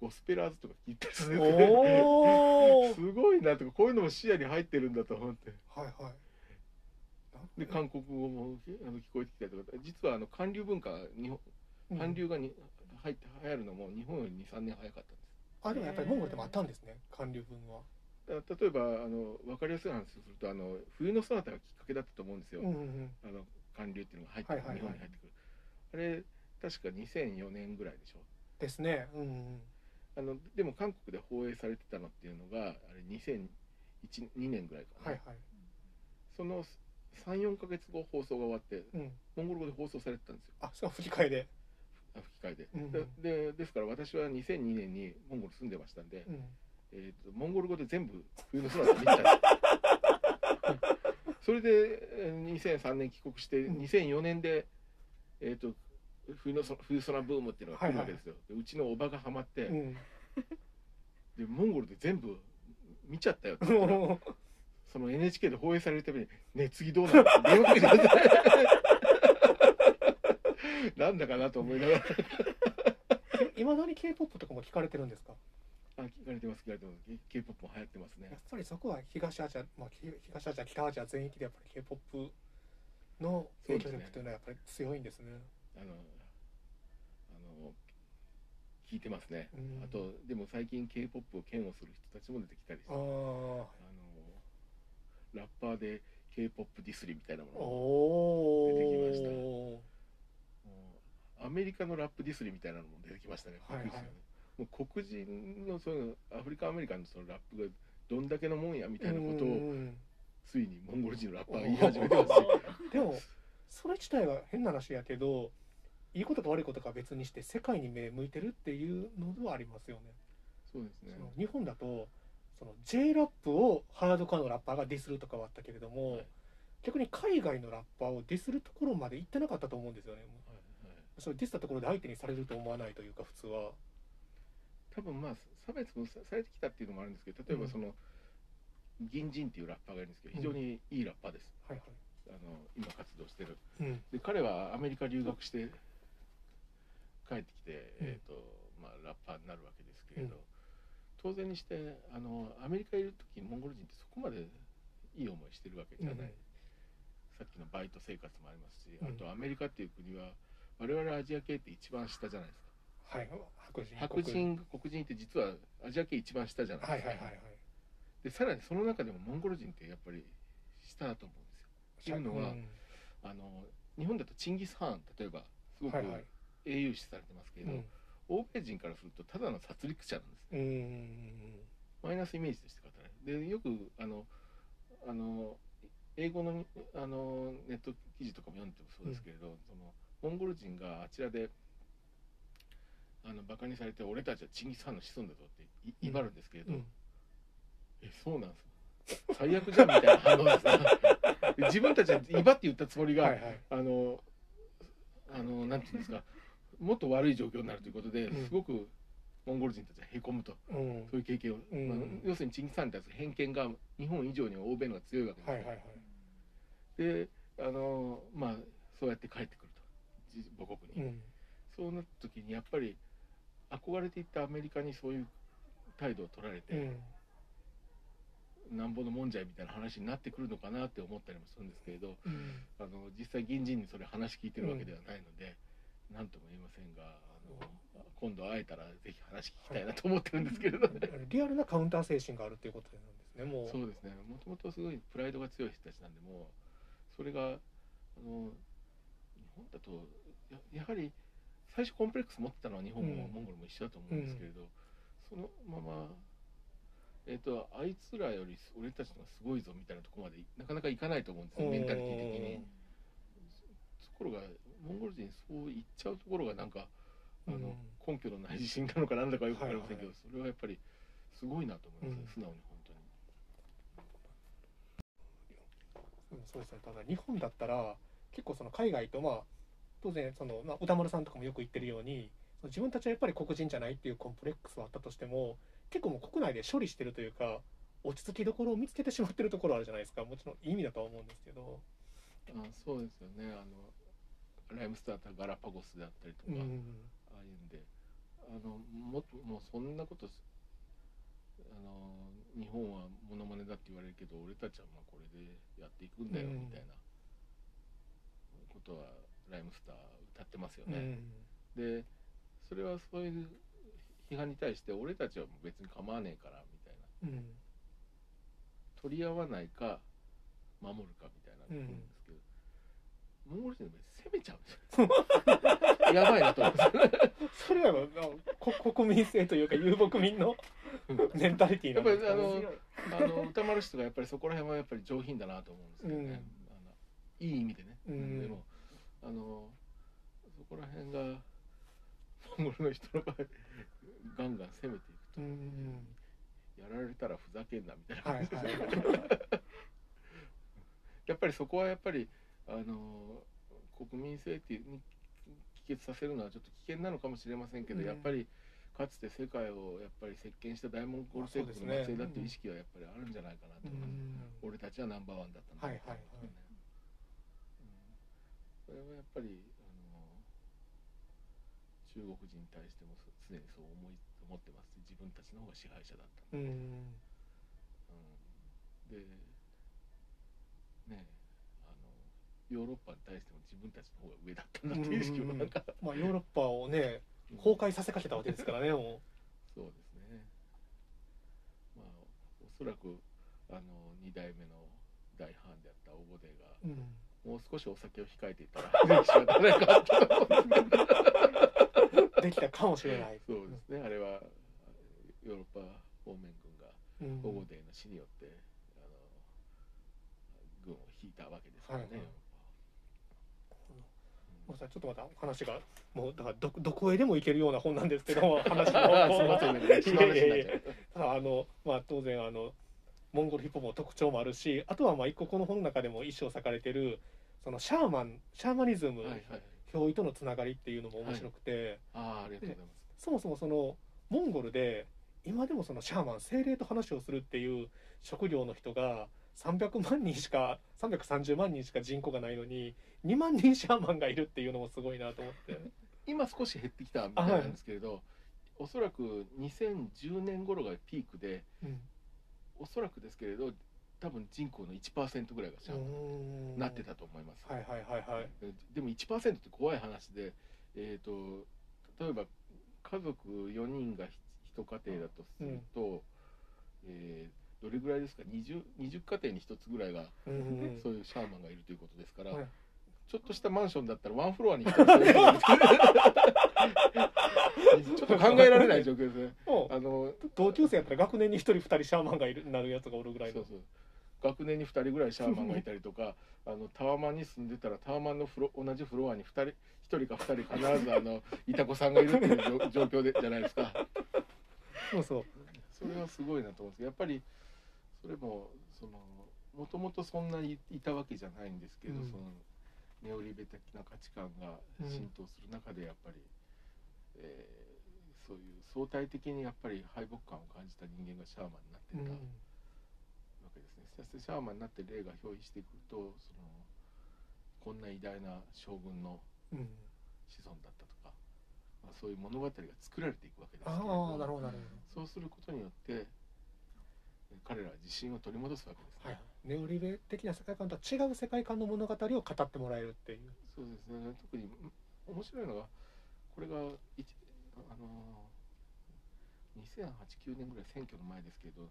ゴスペラーズとか聞いたりする すごいなとかこういうのも視野に入ってるんだと思って。はいはい。で韓国語もあの聞こえてきたりとか。実はあの韓流文化日本うん韓流がに入って流行るのも日本より23年早かったんです。あでもやっぱりモンゴルでもあったんですね。韓流文は。例えばあの分かりやすい話をするとあの冬のソナタがきっかけだったと思うんですよ、うんうんあの韓流っていうのが入ってくる、はいはいはい。日本に入ってくる。あれ確か2004年ぐらいでしょ。ですね。うんうんあのでも韓国で放映されてたのっていうのがあれ2002年ぐらいかな、はいはい。その34か月後放送が終わってうん。モンゴル語で放送されてたんですよ。あしかも吹き替えで。あ吹き替えで,うんで、でですから私は2002年にモンゴル住んでましたんで、うん。えー、とモンゴル語で全部冬の空を見た。それでえー2003年帰国してうん。2004年で、えー、と冬のそ冬空ブームっていうのが来るわけですよ、でうちのおばがハマって、うん。でモンゴルで全部見ちゃったよって その NHK で放映されるたびに「ねえ次どうなの?」って電話かけてください なんだかなと思いながら。いまだに K-POP とかも聞かれてるんですか？あ聞かれてます聞かれてます。K-POP も流行ってますね。やっぱりそこは東アジア、まあ、ひ東アジア北アジア全域でやっぱり K-POP の影響力というのはやっぱり強いんですね。あのあの聞いてますね、うん。あとでも最近 K-POP を嫌悪する人たちも出てきたりして。ああのあラッパーで K-POP ディスリみたいなものをおお出てきましたアメリカのラップディスリみたいなのも出てきましたね。はいはい。もう黒人のそのアフリカアメリカンのそのラップがどんだけのもんやみたいなことをうんついにモンゴル人のラッパーが言い始めてますし、でもそれ自体は変な話やけどいいことか悪いことかは別にして世界に目向いてるっていうのはありますよね。そうですね。日本だとその J ラップをハードコアのラッパーがディスるとかはあったけれども、はい。逆に海外のラッパーをディスるところまで行ってなかったと思うんですよねそれディスったところで相手にされると思わないというか普通は。多分まあ差別もさされてきたっていうのもあるんですけど例えばその、銀人っていうラッパーがいるんですけど非常にいいラッパーです、はいはあの今活動してる。いうん。で彼はアメリカ留学して帰ってきて、うん。えーとまあ、ラッパーになるわけですけれど、うん。当然にしてあのアメリカいる時にモンゴル人ってそこまでいい思いしてるわけじゃない、うん。さっきのバイト生活もありますし、うん。あとアメリカっていう国は我々アジア系って一番下じゃないですか。はい。白人。白人黒人って実はアジア系一番下じゃないですか、はいはいはいはい。でさらにその中でもモンゴル人ってやっぱり下だと思うんですよ。っていうのはん。あの日本だとチンギス・ハーン例えばすごくはいはい。英雄視されてますけれど、うん。欧米人からするとただの殺戮者なんですうんマイナスイメージとして語られる。でよくあのあの英語のあのネット記事とかも読んでもそうですけれど、そのモンゴル人があちらであのバカにされて俺たちはチンギス・ハーンの子孫だぞってい威張るんですけれど、うん。えそうなんですか？最悪じゃんみたいな反応ですね。で 自分たちは威張って言ったつもりが、はいはい。あのあのなんていうんですかもっと悪い状況になるということで、うん。すごくモンゴル人たちはへこむと。うん。そういう経験を、うん。まあ要するにチンギス・ハーンに対する偏見が日本以上に欧米の方が強いわけですよ、はいはいはい。であのまあそうやって帰ってくる母国に、うん。そうなった時にやっぱり憧れていったアメリカにそういう態度を取られて、うん。なんぼのもんじゃいみたいな話になってくるのかなって思ったりもするんですけれどうん。あの実際銀人にそれ話聞いてるわけではないので何、とも言えませんがあの今度会えたらぜひ話聞きたいなと思ってるんですけれど。ね。リアルなカウンター精神があるということなんですねもう。そうですね。もともとすごいプライドが強い人たちなんでもうそれがあの日本だとややはり最初コンプレックス持ってたのは日本もうん。モンゴルも一緒だと思うんですけれど、そのまま、えー、とあいつらより俺たちのがすごいぞみたいなところまでなかなかいかないと思うんですよメンタリティ的に。ところがモンゴル人そう言っちゃうところがなんかあの、うん。根拠のない自信なのかなんだかよく分かりませんけど、はいそれはやっぱりすごいなと思います、ねうん。素直に本当に。うんそうですね。ただ日本だったら結構その海外とまあ当然その、まあ、歌丸さんとかもよく言ってるように自分たちはやっぱり黒人じゃないっていうコンプレックスはあったとしても結構もう国内で処理してるというか落ち着きどころを見つけてしまってるところあるじゃないですか。もちろん意味だとは思うんですけど、あそうですよね。あのライムスターとガラパゴスであったりとか、うん。ああいうんで。あのもっともうそんなことすあの日本はモノマネだって言われるけど俺たちはまあこれでやっていくんだようん。みたいなことはライムスター歌ってますよね。うん。でそれはそういう批判に対して俺たちは別に構わねえからみたいな。うん。取り合わないか守るかみたいなところなんですけど、モンゴル人の攻めちゃうんですよやばいなと思うんですそれはまあこ国民性というか遊牧民のメンタリティーやっぱりあなんですかねのあの歌丸氏とかやっぱりそこら辺はやっぱり上品だなと思うんですけどね、うん。あのいい意味でね、うん。でもあのそこら辺がモンゴルの人の場合ガンガン攻めていくと、うん。やられたらふざけんなみたいなはい感じで、はい。やっぱりそこはやっぱりあの国民性っていうに帰結させるのはちょっと危険なのかもしれませんけど、うん。やっぱりかつて世界をやっぱり席巻した大モンゴル帝国の末裔だっていう意識はやっぱりあるんじゃないかなとう。ん。俺たちはナンバーワンだったんだはいはいはい。うんそれはやっぱりあの中国人に対してもそ常にそう思い思ってます。自分たちの方が支配者だったうん。うん。でねあのヨーロッパに対しても自分たちの方が上だったんだっていう意識もなんか、まあヨーロッパをねうん。崩壊させかけたわけですからねもそうですね。まあおそらくあの2代目の大ファンであったオボデがう、うんもう少しお酒を控えていたら できたかもしれない。そうですね。あれはヨーロッパ方面軍がうん。オボデの死によってあの軍を引いたわけですからね、はいちょっとまた話がもうだからどどこへでも行けるような本なんですけど 話の話になっちゃうただあのまあ当然あのモンゴルヒップホップの特徴もあるしあとはまあ一個この本の中でも一生割かれてるそのシャーマンシャーマニズム、はいはい。憑依とのつながりっていうのも面白くて、ああありがとうございます。そもそもそのモンゴルで今でもそのシャーマン精霊と話をするっていう職業の人が300万人しか330万人しか人口がないのに2万人シャーマンがいるっていうのもすごいなと思って。今少し減ってきたみたいなんですけれど、おそらく2010年頃がピークでうんおそらくですけれど多分人口の1%ぐらいがシャーマンになってたと思います、はいはいはいはい。えでも1%って怖い話で、えー、と例えば家族4人が1家庭だとすると、えーどれぐらいですか？20, 20家庭に1つぐらいがうんうん。そういうシャーマンがいるということですから、はいちょっとしたマンションだったらワンフロアに1人そういう人がいるちょっと考えられない状況ですね。あの同級生やったら学年に1人2人シャーマンがいるなるやつがおるぐらいの。そうそう。学年に2人ぐらいシャーマンがいたりとか あのタワマンに住んでたらタワマンのフロ同じフロアに2人1人か2人必ずあのいた子さんがいるっていう状 状況でじゃないですか。そうそう。それはすごいなと思うんですけどやっぱりそれもそのもともとそんなにいたわけじゃないんですけど、うん。そのネオリベ的な価値観が浸透する中でやっぱり、えーそういう相対的にやっぱり敗北感を感じた人間がシャーマンになってうんた。わけですね。そしてシャーマンになって霊が憑依してくるとそのこんな偉大な将軍のうん子孫だったとか、まあ、そういう物語が作られていくわけですけれあどそうすることによって彼らは自信を取り戻すわけですほど、はね。い、ネオリベ的な世界観とは違う世界観の物語を語ってもらえるっていう。そうですね。特に面白いのがこれが一あの2008-9年ぐらい選挙の前ですけど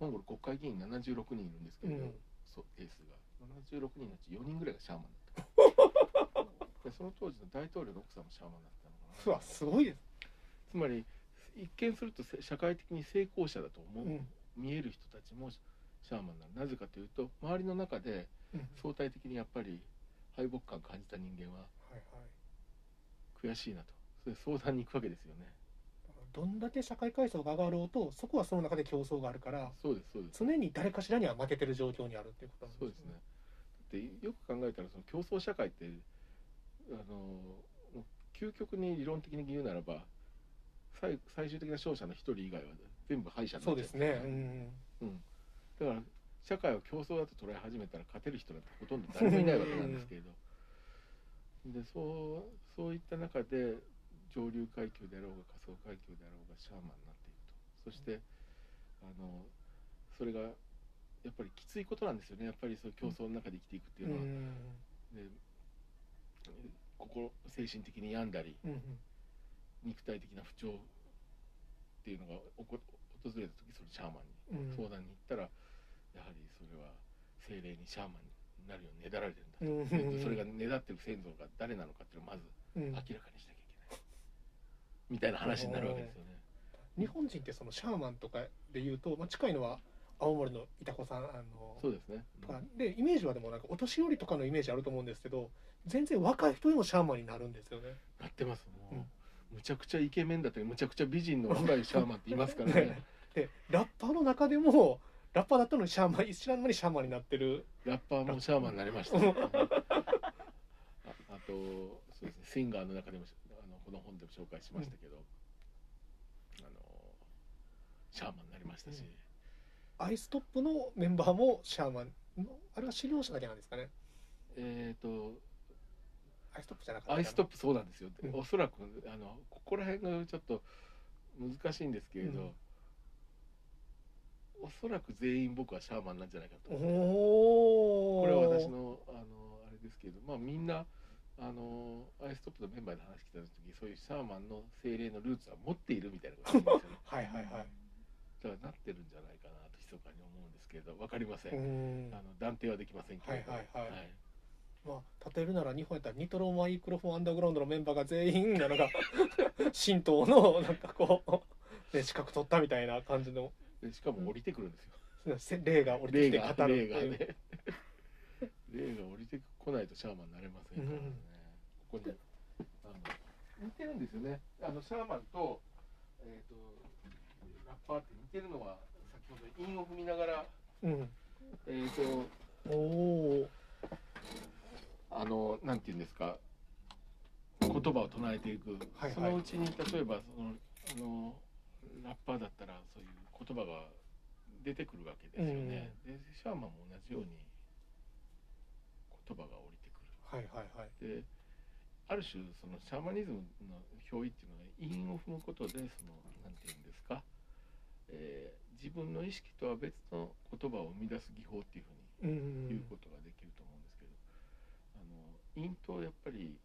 モンゴル国会議員76人いるんですけど、うん。そう定数が。76人のうち4人ぐらいがシャーマンだった。でその当時の大統領の奥さんもシャーマンだったのかな。うわすごいです、つまり一見するとせ社会的に成功者だと思う、うん見える人たちもシャーマンなのなぜかというと周りの中でうん。相対的にやっぱり敗北感感じた人間は悔しいなと。それで相談に行くわけですよね。どんだけ社会階層が上がろうとそこはその中で競争があるからそうですそうです。常に誰かしらには負けてる状況にあるっていうことなんそうですね。でよく考えたらその競争社会ってあの究極に理論的に言うならば最最終的な勝者の一人以外は全部敗者になっちゃそうですね。うん。うん、だから社会を競争だと捉え始めたら勝てる人なんてほとんど誰もいないわけなんですけれど。でそうそういった中で上流階級であろうが仮想階級であろうがシャーマンになっていくと。そしてあのそれがやっぱりきついことなんですよね。やっぱりそう競争の中で生きていくっていううのは。ん。で心精神的に病んだりうん。肉体的な不調っていうのが訪れた時それシャーマンにうん。相談に行ったら、やはりそれは精霊にシャーマンになるようにねだられてるんだと、うん。でそれがねだってる先祖が誰なのかっていうのをまずうん。明らかにしなきゃいけない、みたいな話になるわけですよね。日本人ってそのシャーマンとかで言うと、まあ、近いのは青森のいた子さんあのそうですね。とか。でイメージはでもなんかお年寄りとかのイメージあると思うんですけど全然若い人でもシャーマンになるんですよね。なってます。もう、うんむちゃくちゃイケメンだったりむちゃくちゃ美人の若いシャーマンっていますからね。でラッパーの中でもラッパーだったのにシャーマン知らん間にシャーマンになってる。ラッパーもシャーマンになりました、ああとそうですねシンガーの中でもあのこの本でも紹介しましたけど、あのシャーマンになりましたし、アイストップのメンバーもシャーマンのあれは修行者だけなんですかね。えっ、とアイストップじゃなかったアイストップそうなんですよ、うん。おそらくあのここら辺がちょっと難しいんですけれど、うん。おそらく全員僕はシャーマンなんじゃないかとこれは私のあのあれですけどまあみんなあのアイストップのメンバーで話聞いた時そういうシャーマンの精霊のルーツは持っているみたいなことですよね。はいはいはい。だからなってるんじゃないかなと密かに思うんですけれど分かりません、うん。あの断定はできませんけれど。はいはい。はいまあ例えるなら日本やったらニトロマイクロフォンアンダーグラウンドのメンバーが全員なんか神道のなんかこう、ね、資格取ったみたいな感じの。でしかも降りてくるんですよ。せ霊が降りてきて語るって霊がね霊が降りてこないとシャーマンになれませんからね、ここにあの似てるんですよね。あのシャーマンと,、えー、とラッパーって似てるのは先ほど韻を踏みながらうて言うんですか言葉を唱えていく、はいはい。そのうちに例えばそのあのラッパーだったらそういう言葉が出てくるわけですよね、でシャーマンも同じように言葉が降りてくはいはいはい。るである種そのシャーマニズムの表意っていうのは韻を踏むことでそのなんて言うんですか、えー自分の意識とは別の言葉を生み出す技法っていうふうにうんいうことができると思うんですけど、あの韻とやっぱり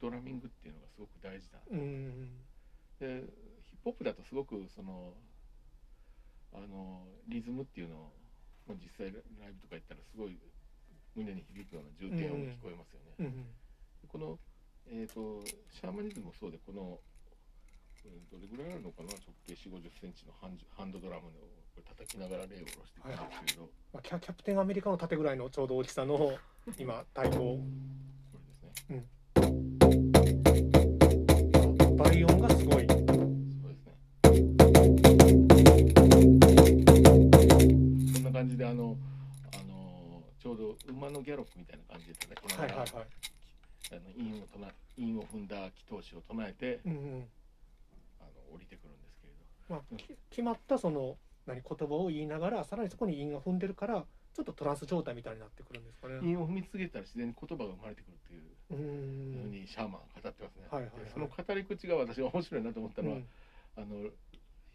ドラミングっていうのがすごく大事だ、うん。でヒップホップだとすごくそのあのリズムっていうのを実際ライブとか行ったらすごい胸に響くような重低音が聞こえますよね。うん。この、えー、とシャーマニズムもそうでこの、えーどれぐらいあるのかな？直径4 5 0センチのハンジハンドドラムをこれ叩きながらレイを下ろしていくんですけど、まあ、キャキャプテンアメリカの縦ぐらいのちょうど大きさの今太鼓これですねバリ音がすごいそうですね。そんな感じであのあのちょうど馬のギャロップみたいな感じで叩きながら、はいはいはいあの韻を唱え韻を踏んだ祈祷詞を唱えて、うんうんあの降りてくるんですけれど。まあ、き決まったその何言葉を言いながらさらにそこに韻が踏んでるからちょっとトランス状態みたいになってくるんですかね。韻を踏み続けたら自然に言葉が生まれてくるっていううふうんにシャーマンは語ってますね。はいはいはいでその語り口が私が面白いなと思ったのは、うんあの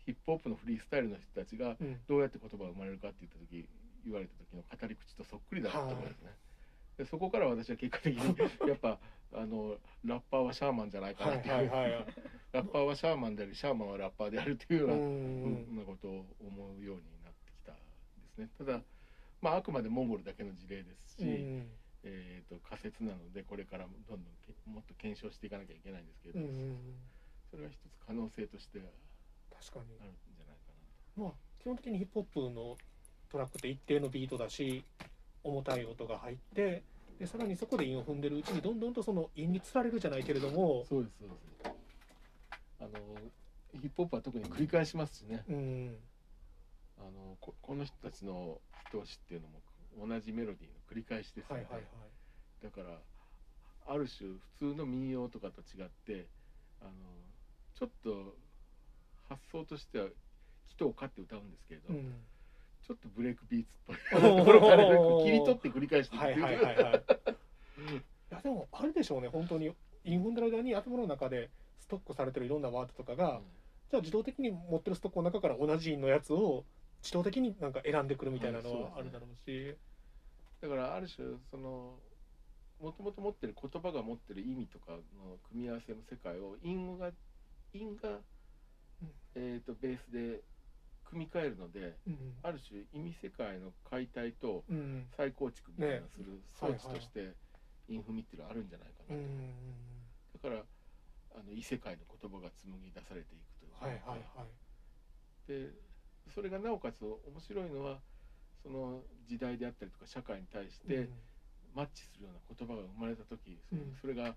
ヒップホップのフリースタイルの人たちがうんどうやって言葉が生まれるかって言った時言われた時の語り口とそっくりだなと思うんですね。でそこから私は結果的に やっぱあのラッパーはシャーマンじゃないかはないっていう、はいはい。ラッパーはシャーマンでありシャーマンはラッパーであるというような,、ううんなことを思うようになってきたんですね。ただまああくまでモンゴルだけの事例ですし、うん。えー、と仮説なのでこれからもどんどんけもっと検証していかなきゃいけないんですけど、うんうんそれは一つ可能性としては確かに。あるんじゃないかなまあ基本的にヒップホップのトラックって一定のビートだし重たい音が入ってでさらにそこで韻を踏んでるうちにどんどんとその韻につられるじゃないけれどもそうですそうです。あのヒップホップは特に繰り返しますしね。うんあのここの人たちの人押しっていうのも同じメロディーの繰り返しですので、はいはいはい。だからある種普通の民謡とかと違ってあのちょっと発想としては祈祷をかって歌うんですけれど、うん。ちょっとブレイクビーツっぽい。と切り取って繰り返していくっはいていう、はいはいはいい。やでもあるでしょうね。本当に。韻踏んでる間に頭の中でストックされてるいろんなワードとかが、じゃあ自動的に持ってるストックの中から同じ韻のやつを自動的になんか選んでくるみたいなのはあるだろうし、だからある種そのもともと持ってる言葉が持ってる意味とかの組み合わせの世界を韻が韻が、えー、とベースで組み替えるのでうんある種意味世界の解体とうん再構築みたいなする装置はいはい。として韻踏みっていうのはあるんじゃないかなと、うん。だからあの異世界の言葉が紡ぎ出されていくというか。はいはいはい。でそれがなおかつ面白いのはその時代であったりとか社会に対して、マッチするような言葉が生まれた時、うん。それが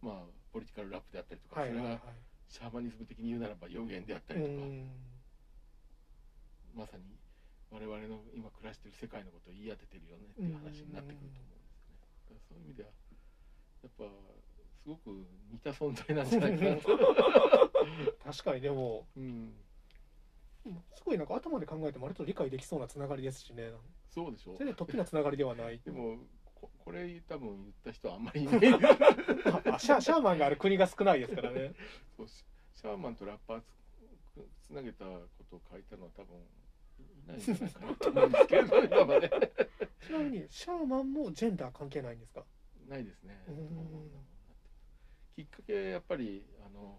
まあポリティカルラップであったりとか、それがシャーマニズム的に言うならば予言であったうりとか、ん。まさに我々の今暮らしてる世界のことを言い当ててるよねっていう話になってくると思うんですね。だからそういう意味ではやっぱすごく似た存在なんじゃないかなと。確かにでもうん、すごいなんか頭で考えても割と理解できそうなつながりですしね。そうでしょ。全然突飛なつながりではない。でもここれ多分言った人はあんまりいない。あシャシャーマンがある国が少ないですからね。そうシシャーマンとラッパーつつなげたことを書いたのは多分いないんじゃないかなと思うんですけれど今まで。ちなみにシャーマンもジェンダー関係ないんですか？ないですね。うん。きっかけはやっぱりあの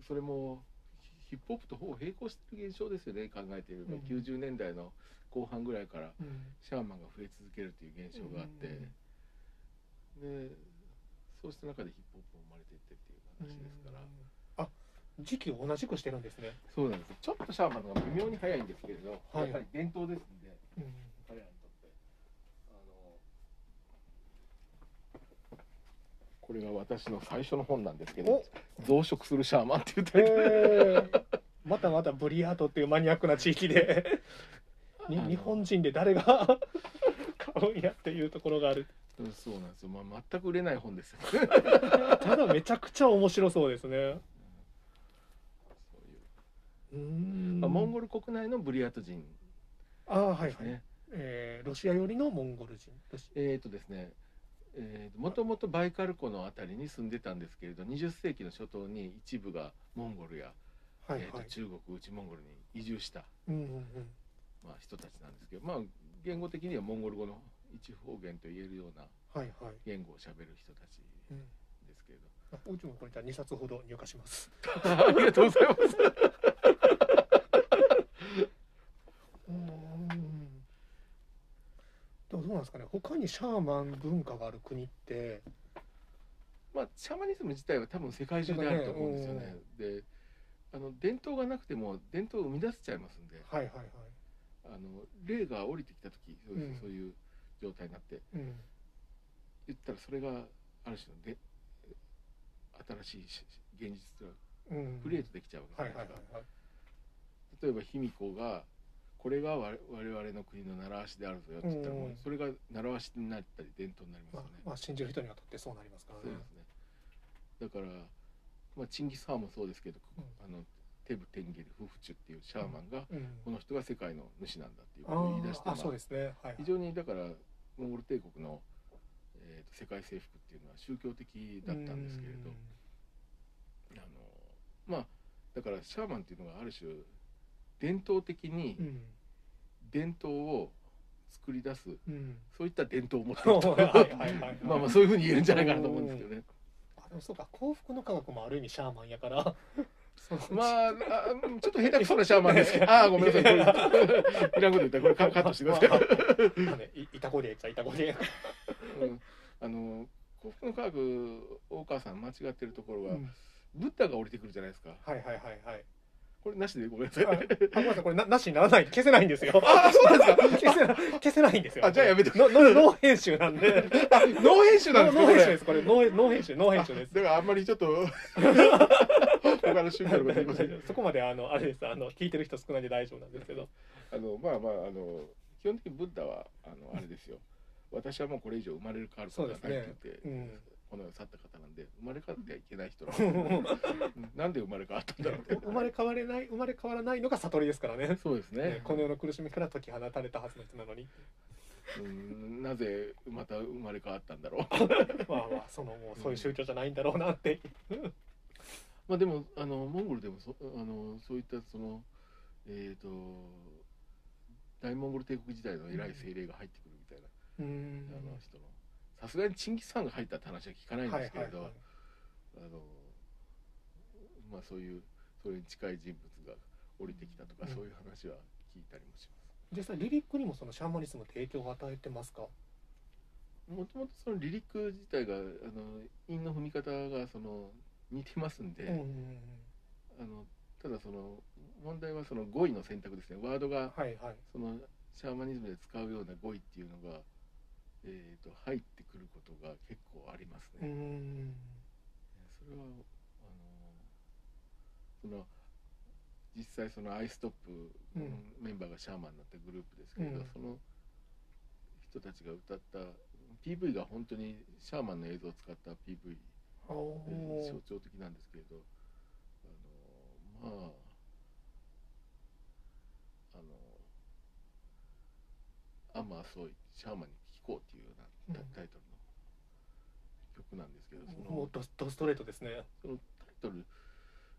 それもヒップホップとほぼ並行してる現象ですよね考えていれば、うん。90年代の後半ぐらいからうん。シャーマンが増え続けるという現象があって、でそうした中でヒップホップも生まれていってっていう話ですから、あ時期を同じくしてるんですね、そうなんです。よちょっとシャーマンのが微妙に早いんですけれど、はい。やっぱり伝統ですんで。うん彼らにとってあのこれが私の最初の本なんですけどお「増殖するシャーマン」っていうタイトルまたまたブリアートっていうマニアックな地域で。日本人で誰が 買うんやっていうところがある。うんそうなんですよ、まあ、全く売れない本ですよ。ただめちゃくちゃ面白そうですね。そうん。まあ、モンゴル国内のブリヤート人ああはいはい、えーロシア寄りのモンゴル人。えっ、とですねもともとバイカル湖の辺りに住んでたんですけれど20世紀の初頭に一部がモンゴルや、はいはい。えーと中国内モンゴルに移住した、うんうんうん。まあ、人たちなんですけどまあ言語的にはモンゴル語の一方言と言えるようなはいはい、言語をしゃべる人たちうん、ですけれあうちもこれじゃあ2冊ほど入荷します。ど ありがとうございます。うんでもどうなんですかね。他にシャーマン文化がある国ってまあシャーマニズム自体は多分世界中であると思うんですよね。であの伝統がなくても伝統を生み出せちゃいますんで。はいはいはい。あの霊が降りてきた時そういう,、うん。そういう状態になって。うん。言ったらそれがある種ので新しいし現実がうん。クリエイトできちゃうわはいけじゃないですか、例えば卑弥呼がこれが我我々の国の習わしであるぞよって言ったら、うん。もうそれが習わしになったり伝統になりまあますよね、まあ信じる人にはとってそうなりますからね。そうですね。だから、まあ、チンギス・ハーンもそうですけど、うん。あのテブ・テンゲル・フフチュっていうシャーマンが、うん。この人が世界の主なんだっていうあことを言い出して、まあそうですね。はいはい。非常にだからモンゴル帝国の、えーと世界征服っていうのは宗教的だったんですけれどあのまあだからシャーマンっていうのがある種伝統的に伝統を作り出すうん。そういった伝統を持ってると。まあまあそういうふうに言えるんじゃないかなと思うんですけどね。あでもそうか幸福の科学もある意味シャーマンやから。まあ、あちょっと下手くそなシャーマンですけど、ああ、ごめんなさい、これ、いらんこと言ったら、これカカットしてください。ま あねいいたこでいたこで。うん。あの、幸福の科学、大川さん間違ってるところが、うん。ブッダが降りてくるじゃないですか。はいはいはいはいこれなしでごめんなさい。ああごめんなさいこれななしにならない消せないんですよあ、そうなんですか？消せな消せないんですよあじゃあやめてののノー編集なんであ、ノー編集なんですか、ノー編集で。すこれノーノー編集ノー編集ですだから、あんまりちょっと。他の宗教のこと言いません。そこまであのあれですあの聞いてる人少ないんで大丈夫なんですけどあの、まあまあ、あの、基本的にブッダは、あの、あれですよ。私はもうこれ以上生まれる変わることはないって言って、この世を去った方なんで生まれ変わってはいけない人なんでうん なんで生まれ変わったんだろうって。生まれ変われない生まれ変わらないのが悟りですからね。そうですね。ねこの世の苦しみから解き放たれたはずの人なのに。うんなぜまた生まれ変わったんだろう。まあまあそのもうそういう宗教じゃないんだろうなって。まあでもあのモンゴルでもそあのそういったそのえっ、と大モンゴル帝国時代の偉い精霊が入ってくるみたいな、うん。あの人のさすがにチンギス・ハンが入ったって話は聞かないんはいですけれど、はいはいあのまあそういうそれに近い人物が降りてきたとか、うん。そういう話は聞いたりもします。実際リリックにもそのシャーマニズム影響を与えてますか？もともとそのリリック自体があの韻の踏み方がその似てますんで、うんうんうん。あのただその問題はその語彙の選択ですね。ワードがはいはい。そのシャーマニズムで使うような語彙っていうのが、えー、と入ってくることが結構ありますうね。んそれはあのその実際そのアイストップメンバーがシャーマンになったグループですけれど、うんその人たちが歌った PV が本当にシャーマンの映像を使った PV 象ー徴的なんですけれどあのまああの「アマーソイシャーマンに聞こう」っていうようなタイトルの曲なんですけど、そもうのドスドストレートですね。そのタイトル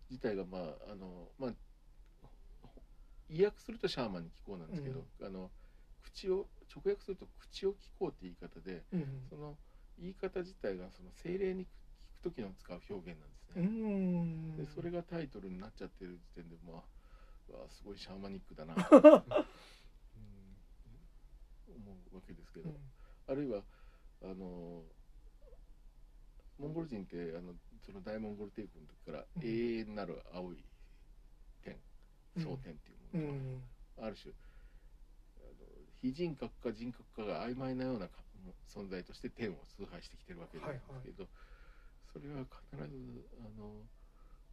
自体がまああのまあ意訳するとシャーマンに聞こうなんですけど、あの口を直訳すると口を聞こうって言い方でうん。その言い方自体がその精霊に聞く時の使う表現なんですうね。ん。でそれがタイトルになっちゃってる時点でまあうわすごいシャーマニックだな と、うん、思うわけですけど、あるいはあのモンゴル人ってあのその大モンゴル帝国の時からうん。永遠なる青い点うん。蒼天っていううものん。がある種あの非人格か人格かが曖昧なようなか存在として天を崇拝してきてるわけなんですけど、それは必ずあの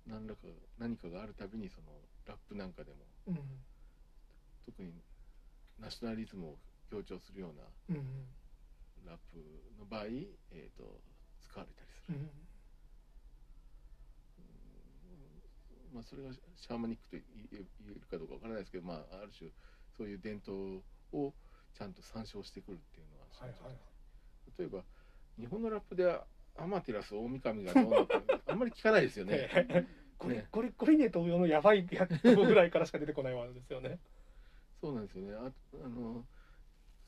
何らか何かがあるたびにそのラップなんかでもうん。特にナショナリズムを強調するようなうんラップの場合、えー、と使われたりする、うんうんまあ、それがシャーマニックと言えるかどうかわからないですけど、まあ、ある種そういう伝統をちゃんと参照してくるっていうのは、はいはいはい例えば日本のラップでアマテラス大神がどうなってあんまり聞かないですよね。ゴリねゴリゴリネ同様のやばいやつぐらいからしか出てこないわけですよね。そうなんですよね。ああの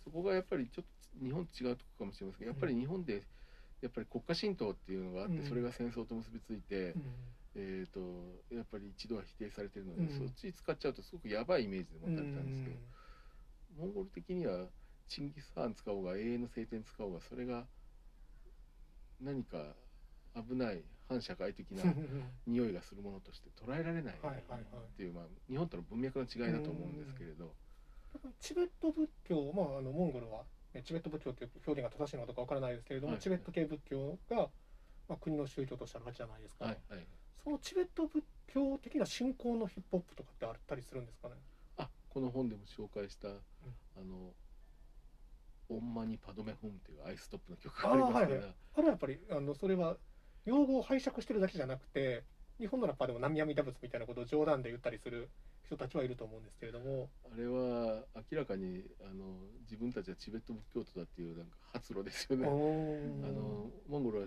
そこがやっぱりちょっと日本と違うところかもしれませんけど、やっぱり日本でやっぱり国家神道っていうのがあって、うん。それが戦争と結びついて、うん。えっ、とやっぱり一度は否定されてるので、うん。そっち使っちゃうとすごくやばいイメージで持たれたんですけど、モンゴル的にはチンギス・ハーン使おうが永遠の聖典使おうがそれが何か危ない反社会的な匂いがするものとして捉えられないっていう、まあ、日本との文脈の違いだと思うんですけれど、チベット仏教、まあ、あのモンゴルはねチベット仏教という表現が正しいのかどうかわからないですけれども、はい。チベット系仏教が、まあ、国の宗教としてあるわけじゃないですか、はいはい、そのチベット仏教的な信仰のヒップホップとかってあったりするんですかね？あこの本でも紹介した、あのオンマニパドメホンっていうアイストップの曲がありますけど、あーはい。あれはやっぱりあのそれは用語を拝借してるだけじゃなくて日本のラッパーでも南阿弥陀仏みたいなことを冗談で言ったりする人たちはいると思うんですけれども。あれは明らかにあの自分たちはチベット仏教徒だっていうなんか発露ですよね。あおのモンゴルは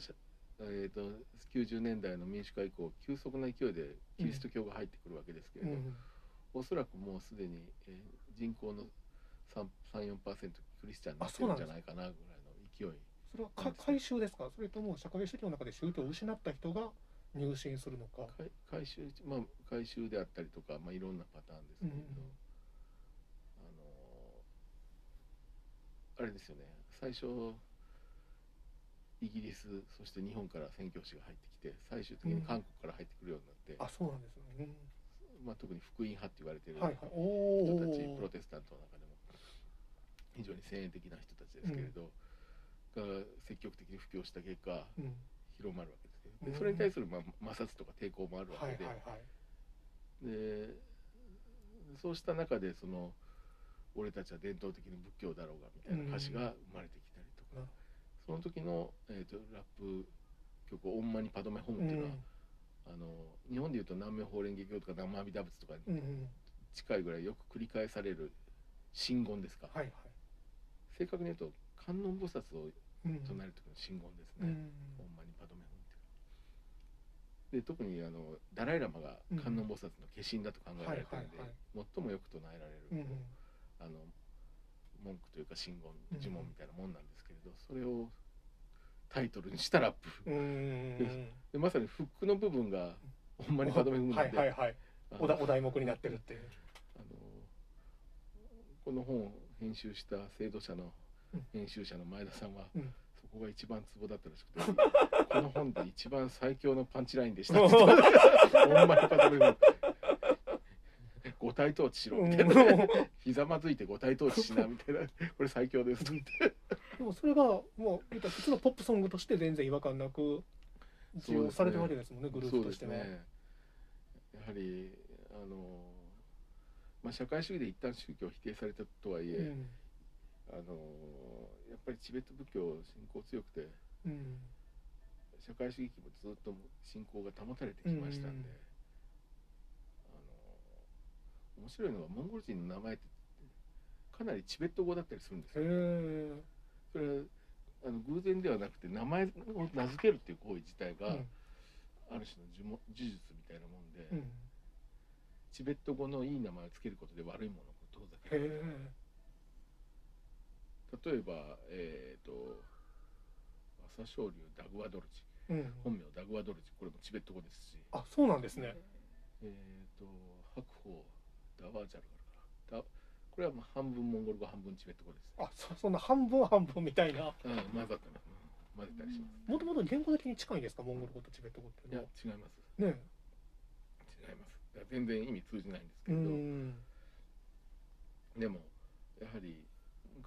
えー、と90年代の民主化以降急速な勢いでキリスト教が入ってくるわけですけれど、うん。おそらくもうすでに、えー人口の34%クリスチャンになってるんじゃないかなぐらいの勢い。それはか改宗ですか？それとも社会主義の中で宗教を失った人が入信するのか。改改宗まあ改宗であったりとか、まあ、いろんなパターンですけれど、うんあのあれですよね。最初イギリスそして日本から宣教師が入ってきて最終的に韓国から入ってくるようになって、あそうなんですね、まあ、特に福音派って言われてるうん、はいはい。お人たち、おプロテスタントの中でも非常に先鋭的な人たちですけれど、が積極的に布教した結果うん。広まるわけですけどう。ん。でそれに対する、まあ、摩擦とか抵抗もあるわはいけで,、はいはいでそうした中でその「俺たちは伝統的に仏教だろうが」みたいな歌詞が生まれてきたりとか、うん。その時の、えー、とラップ曲「オンマニパドメホン」っていうのは、あの日本でいうと南無法蓮華経とか南無阿弥陀仏とかにうんうん。近いぐらいよく繰り返される真言ですか、はいはい。正確に言うと観音菩薩をうん唱える時の真言ですね、うんほんまにパドメホンっていうで特にあのダライ・ラマが観音菩薩の化身だと考えられてるんで、最もよく唱えられる、うんあの文句というか真言うん呪文みたいなもんなんですけれど、それをタイトルにしたラップ、でまさにフックの部分がほんまにパドメホンなんで、はいはいおだお題目になってるっていう。あのこの本を編集した制度者のうん。編集者の前田さんは、うん。そこが一番ツボだったらしくてこの本で一番最強のパンチラインでしたって言ってたほんまにパトルー五体統治しろみたいな、うんひざまずいて五体統治しなみたいな。これ最強ですって。でもそれがもう普通のポップソングとして全然違和感なく使用されてるわけですもんねグループとしては、ねやはりあの、まあ、社会主義で一旦宗教を否定されたとはいえ、うんあのやっぱりチベット仏教信仰強くてうん。社会主義期もずっと信仰が保たれてきましたんで、うんあの面白いのはモンゴル人の名前ってかなりチベット語だったりするんですへよ。えそれはあの偶然ではなくて名前を名付けるっていう行為自体が、うん。ある種の呪文呪術みたいなもんで、うん。チベット語のいい名前を付けることで悪いものを遠ざけへるえ例えばえっ、と朝青龍ダグワドルチ。うん。本名ダグワドルチ。これもチベット語ですし。あそうなんですね。えっ、と白鵬ダワージャルがあるかな。だこれはまあ半分モンゴル語半分チベット語です。あそそんな半分半分みたいな。うん混ざったね、うん混ぜたりします。もともと言語的に近いんですか？モンゴル語とチベット語っていや違います。ね違います。全然意味通じないんですけど、んでもやはり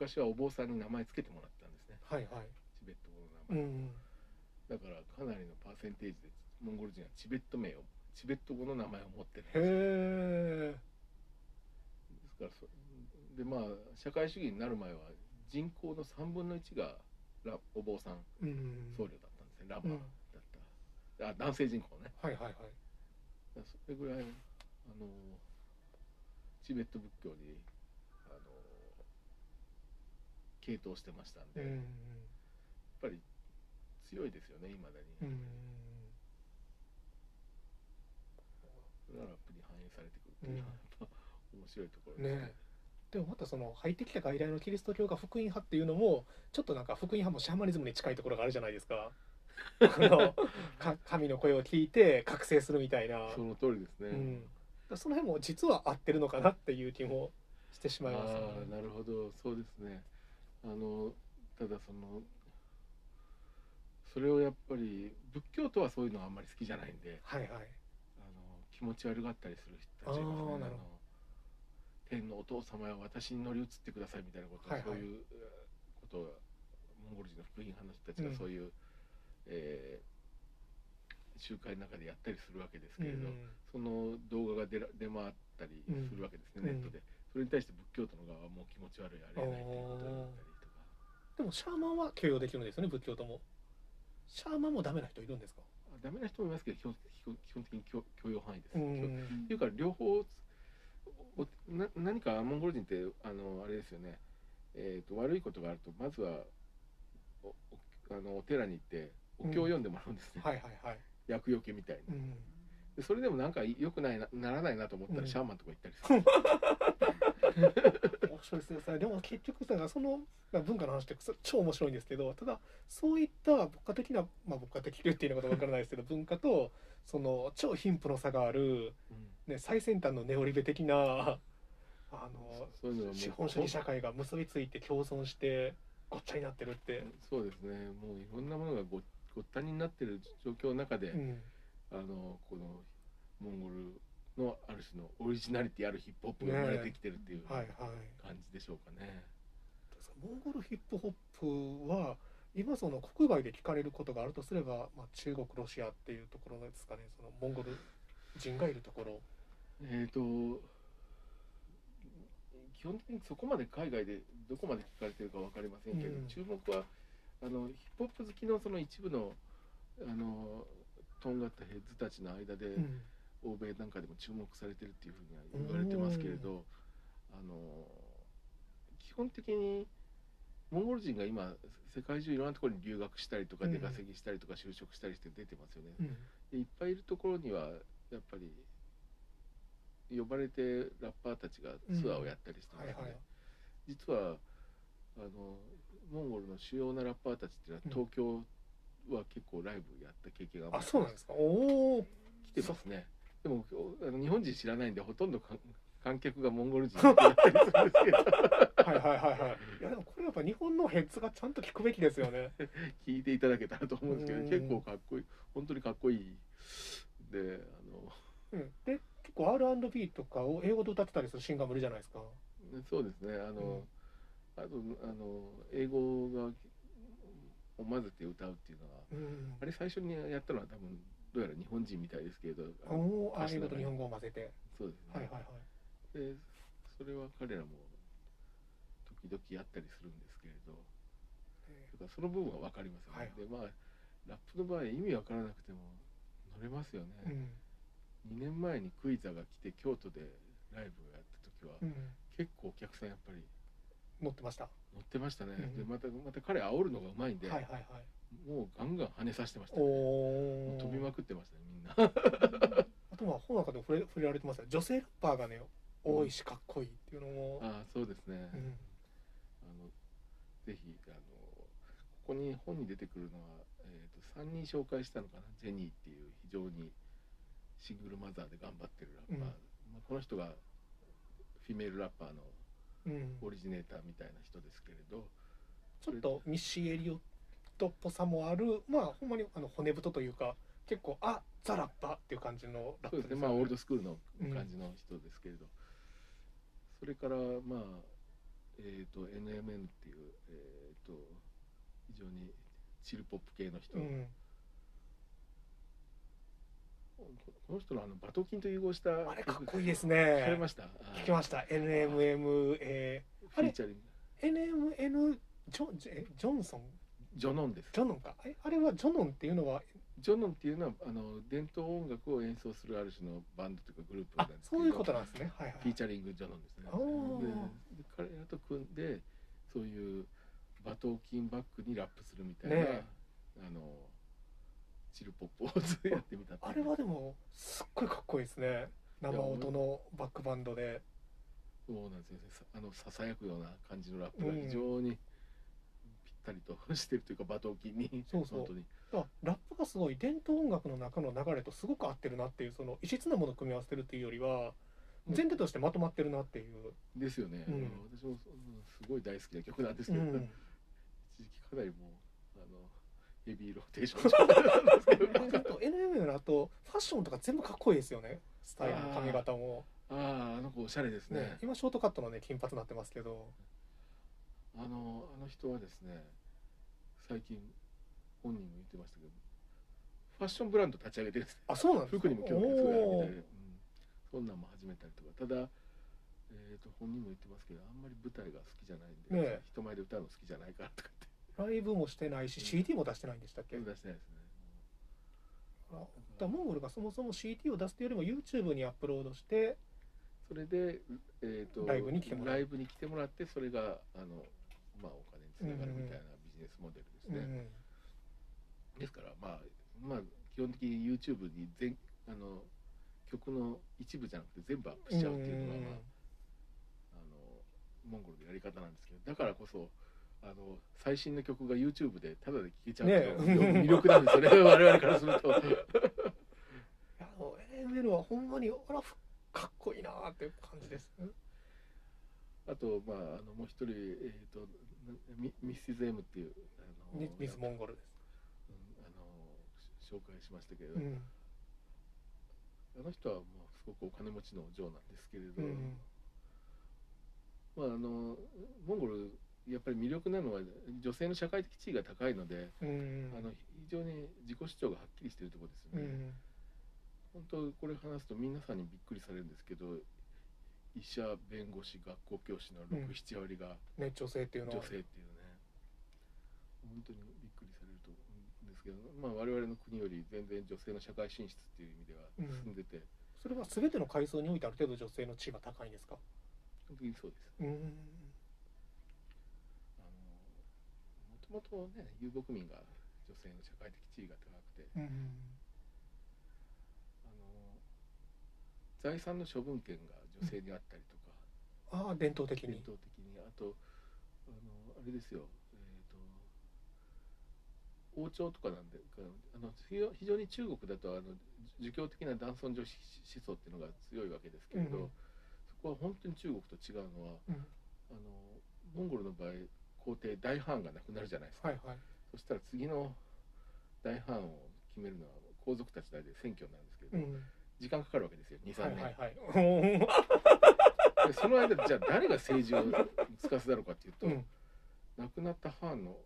昔はお坊さんに名前つけてもらったんですね。はいはい。チベット語の名前、うんだからかなりのパーセンテージでモンゴル人はチベット名をチベット語の名前を持ってるんですへえですからそでまあ社会主義になる前は人口の3分の1がラお坊さんうん僧侶だったんですね。ラマうん。だった、あ男性人口ね。はいはいはい。それぐらいあのチベット仏教に傾倒してましたんで、やっうんぱり強いですよねいまだに、うんそれがラップに反映されてくるっていうのはやっぱ面白いところですね。ね。でもまたその入ってきた外来のキリスト教が福音派っていうのもちょっとなんか福音派もシャーマニズムに近いところがあるじゃないですか。あのか神の声を聞いて覚醒するみたいな。その通りですね、うん、その辺も実は合ってるのかなっていう気もしてしまいますよああなるほど。そうですねあのただそのそれをやっぱり仏教徒はそういうのはあんまり好きじゃないんではいはい。あの気持ち悪がったりする人たちがねあの天のお父様や私に乗り移ってくださいみたいなことを、はいはいそうい。うえーことをモンゴル人の福音派の人たちがそういう、えー集会の中でやったりするわけですけれど、うん。その動画が出ら出回ったりするわけですね、うん。ネットでそれに対して仏教徒の側はもう気持ち悪いあれやないっていうことったりとか。でもシャーマンは許容できるんですよね仏教徒も。シャーマンもダメな人いるんですかあダメな人もいますけど基本基本的に許許容範囲です、う許ん。っていうか両方おな何かモンゴル人ってあのあれですよね、えー、と悪いことがあるとまずはおおあのお寺に行ってお経を読んでもらうんですね、はいはいはい、厄除けみたいにうん、でそれでもなんか良くないなならないなと思ったうん。らシャーマンとか行ったりする、面白いですねそれ。でも結局さそのまあ文化の話ってそ超面白いんですけどただそういった牧歌的なまあ牧歌的っていうのかわからないですけど 文化とその超貧富の差がある、うん。ね、最先端のネオリベ的なあの資本主義社会が結びついて共存してごっちゃになってるって、そうですね。もういろんなものがごごったになってる状況の中で、うん、あのこのモンゴルのある種のオリジナリティあるヒップホップが生まれてきてるっていうはいはい感じでしょうかね。モンゴルヒップホップは今その国外で聞かれることがあるとすれば、まあ、中国ロシアっていうところですかね。そのモンゴル人がいるところ。えー、と基本的にそこまで海外でどこまで聞かれてるか分かりませんけど、うん。注目はあのヒップホップ好きのその一部のあのとんがったヘッズたちの間で、うん。欧米なんかでも注目されてるっていうふうには言われてますけれど、あの基本的にモンゴル人が今世界中いろんなところに留学したりとかうん。出稼ぎしたりとか就職したりして出てますよね。うん。でいっぱいいるところにはやっぱり呼ばれてラッパーたちがツアーをやったりしてますね、はいはい。実はあのモンゴルの主要なラッパーたちっていうのは東京は結構ライブやった経験があそうなんですか？おお来てますね。でもあの日本人知らないんでほとんどか観客がモンゴル人だ ったりするんですけど。はいはいはいはい。いやでもこれやっぱ日本のヘッズがちゃんと聞くべきですよね。聞いていただけたらと思うんですけどうん。結構かっこいい。本当にかっこいい。であのうん。で結構 R&B とかを英語で歌ってたりするシンガーもいるじゃないですか。そうですね。あの、あとあの英語がを混ぜて歌うっていうのはうん。あれ最初にやったのは多分どうやら日本人みたいですけれどああ英語と日本語を混ぜて。そうですね、はいはいはい。でそれは彼らも時々やったりするんですけれどえだからその部分は分かりますよね、はい。でまあラップの場合意味分からなくても乗れますよね、ーうん。2年前にクイザが来て京都でライブをやった時は、うん。結構お客さんやっぱり乗ってました。乗ってましたね、うんでまたまた彼煽るのがうまいんで、はいはいはい。もうガンガン跳ねさせてましたね。お飛びまくってましたねみんな。あとは本中でも触れ触れられてますよ。女性ラッパーがね多いしかっこいいっていうのも、ああそうですね、うん。あのぜひあのここに本に出てくるのは、えー、と3人紹介したのかな？ジェニーっていう非常にシングルマザーで頑張ってるラッパー、うん。まあ、この人がフィメールラッパーのうんオリジネーターみたいな人ですけれど、ちょっとミッシー・エリオットっぽさもあるまあほんまにあの骨太というか結構あザ・ラッパーっていう感じのラップですね。まあオールドスクールのうん感じの人ですけれど、それからまあえっ、と NMN っていうえっ、と非常にチルポップ系の人、うんこの人のあのバトキンと融合したあれかっこいいです聞かれねました？聞きました。NMM えフィーチャリングー、NMN ジョンジョンソンジョノンです。ジョノンか？えあれはジョノンっていうのは？ジョノンっていうのはあの伝統音楽を演奏するある種のバンドというかグループなあんですけど。そういうことなんですね。はいはい。フィーチャリングジョノンですね。でで彼らと組んでそういう馬頭琴バックにラップするみたいな、ねえ。あのチルポップをずっとやってみたあれはでもすっごいかっこいいですね。生音のバックバンドで。そうなんですよ。あのささやくような感じのラップがうん。非常にぴったりとしてるというか馬頭琴に。そうそう。本当に。あラップがすごい伝統音楽の中の流れとすごく合ってるなっていうその異質なものを組み合わせてるっていうよりはうん。全体としてまとまってるなっていう、ですよね、うん。私もすごい大好きな曲なんですけど、うん、一時期かなりもうヘビーローテーション。状態なんですけどあと NMM のあとファッションとか全部かっこいいですよねスタイルの髪型も、あああの子おしゃれですねね、今ショートカットのね金髪になってますけどあのあの人はですね最近本人も言ってましたけどファッションブランド立ち上げてるんですねあそうなんですか服にも興味がすごいあるみたいで、うん、そんなんも始めたりとかただ、えー、と本人も言ってますけどあんまり舞台が好きじゃないんで、ね人前で歌うの好きじゃないからとかってライブもしてないし CD も出してないんでしたっけ、出してないですね。あだからモンゴルがそもそも CD を出すというよりも YouTube にアップロードしてそれで、えー、とライブに来てもらう。ライブに来てもらってそれがあの、まあ、お金につながるみたいなビジネスモデルですね、うんですからまあまあ基本的に YouTube に全あの曲の一部じゃなくて全部アップしちゃうっていうのが、まあ、あのモンゴルのやり方なんですけどだからこそあの最新の曲が YouTube でタダで聴けちゃうって魅力なんですよね我々からすると。あの NML はほんまにあらかっこいいなーっていう感じです、あと、まあ、あのもう一人、えー、とミミス・ゼムっていうあのミミスモンゴルです、うんあのし紹介しましたけれど、うん。あの人は、まあ、すごくお金持ちの嬢なんですけれど、うん。まあ、あのモンゴルやっぱり魅力なのは女性の社会的地位が高いので、うん。あの非常に自己主張がはっきりしているところですよね。うん。本当これ話すと皆さんにびっくりされるんですけど医者弁護士学校教師のうん。67割がね女性っていうのは。女性っていうね。本当にびっくりされると思うんですけど、まあ、我々の国より全然女性の社会進出っていう意味では進んでて、それは全ての階層においてある程度女性の地位が高いんですか？本当にそうです。うんあのもともとね遊牧民が女性の社会的地位が高くて。うんあの財産の処分権が女性にあったりとか、ああ伝統的に。伝統的に。あとあのあれですよ、えー、と王朝とかなんであの非常非常に中国だとあの儒教的な男尊女子思想っていうのが強いわけですけれど、うん。そこは本当に中国と違うのはうん。あのモンゴルの場合皇帝大藩がなくなるじゃないですか、はいはい。そしたら次の大藩を決めるのは皇族たちだけで選挙なんですけれど、うん。時間かかるわけですよ23年、はいはいはい。でその間じゃあ誰が政治を司るかっていうと、うん。亡くなった藩の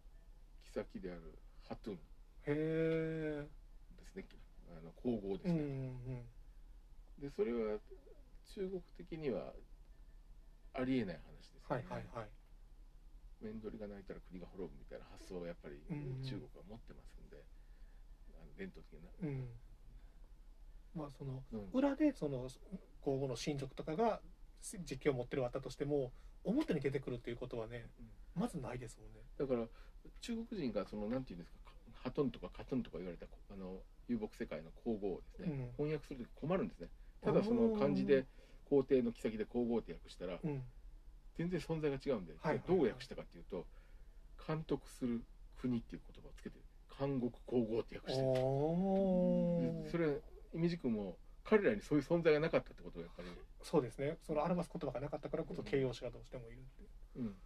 妃であるハトゥン。ですね。あの皇后ですうんうね、ん。でそれは中国的にはありえない話ですよはいね、はいはい面取りが泣いたら国が滅ぶみたいな発想をやっぱりうん中国は持ってますんで、あの伝統的な、うん。まあそのうん。裏でその皇后の親族とかが実況を持ってるあったとしても表に出てくるっていうことはねまずないですもんね。だから中国人がそのなんていうんですかハトンとかカトンとか言われたあの遊牧世界の皇后をですね、うん。翻訳すると困るんですね。ただその漢字で皇帝の妃で皇后って訳したらうん全然存在が違うんで、はい。はいどう訳したかっていうと監督する国っていう言葉をつけて監獄皇后って訳してる。それイミジ君も彼らにそういう存在がなかったってことがやっぱり、そうですね。その表す言葉がなかったからこそ形容詞がどうしてもいるってう。ん、だか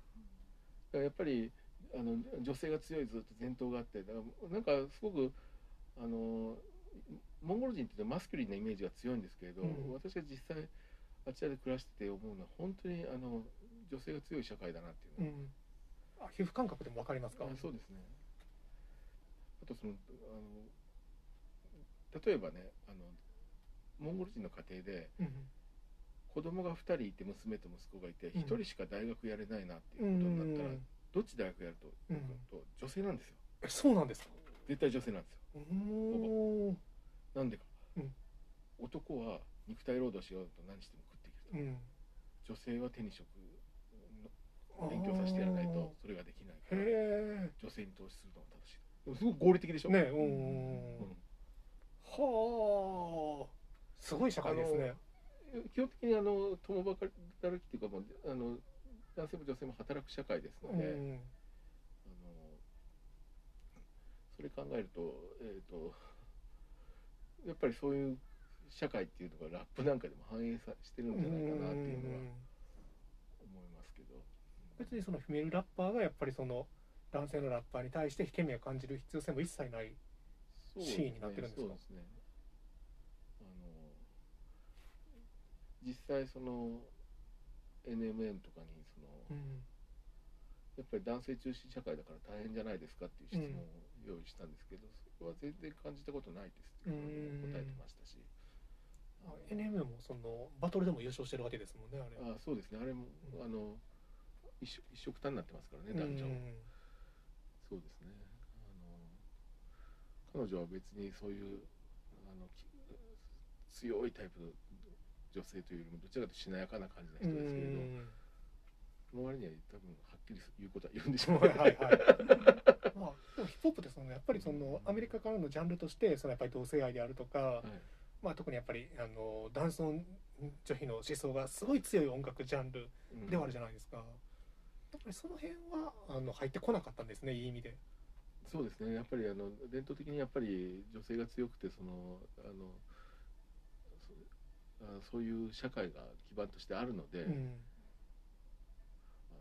らやっぱりあの女性が強いずっと伝統があってだからなんかすごくあのモンゴル人っていうのはマスキュリンなイメージが強いんですけれど、うん。私が実際あちらで暮らしてて思うのは本当にあの女性が強い社会だなっていうのうん。あ皮膚感覚でも分かりますか？あそうですね。あとそのあの例えばねあのモンゴル人の家庭でうん子供が2人いて娘と息子がいてうん。1人しか大学やれないなっていうことになったら、うん。どっち大学やると,、うん。と女性なんですよ。えそうなんですか？絶対女性なんですよ。うー。んなんでか、うん。男は肉体労働しようと何しても食っていけるうん。女性は手に職の勉強させてやらないとそれができないからへ女性に投資するのが正しいすごく合理的でしょ？えね。ううん。んはあ。すごい社会ですね。基本的にあの共働きっていうかもうあの男性も女性も働く社会ですので、うん。あのそれ考えると,、えー、とやっぱりそういう社会っていうのがラップなんかでも反映さしてるんじゃないかなっていうのはうん。別にそのフィメールラッパーがやっぱりその男性のラッパーに対して引け目を感じる必要性も一切ないシーンになってるんですか？そうですね。あの実際その NMN とかにその、うん。やっぱり男性中心社会だから大変じゃないですかっていう質問を用意したんですけど、それは全然感じたことないですっていう答えてましたし。あ NM もそのバトルでも優勝してるわけですもんねあれあそうですね。あれも、うん。あの一緒一緒くたになってますからね男女、うんそうですね。あの彼女は別にそういうあのき強いタイプの女性というよりもどちらかというとしなやかな感じの人ですけれど、その割には多分はっきり言うことは言うんでしょうはいはいはい。まあでもヒップホップってそのやっぱりそのアメリカからのジャンルとしてそのやっぱり同性愛であるとか、はい。まあ特にやっぱりあの男尊女卑の思想がすごい強い音楽ジャンルうんではあるじゃないですか、やっぱりその辺はあの入ってこなかったんですねいい意味で。そうですね。やっぱりあの伝統的にやっぱり女性が強くてそのあのそあそういう社会が基盤としてあるので、うん。あの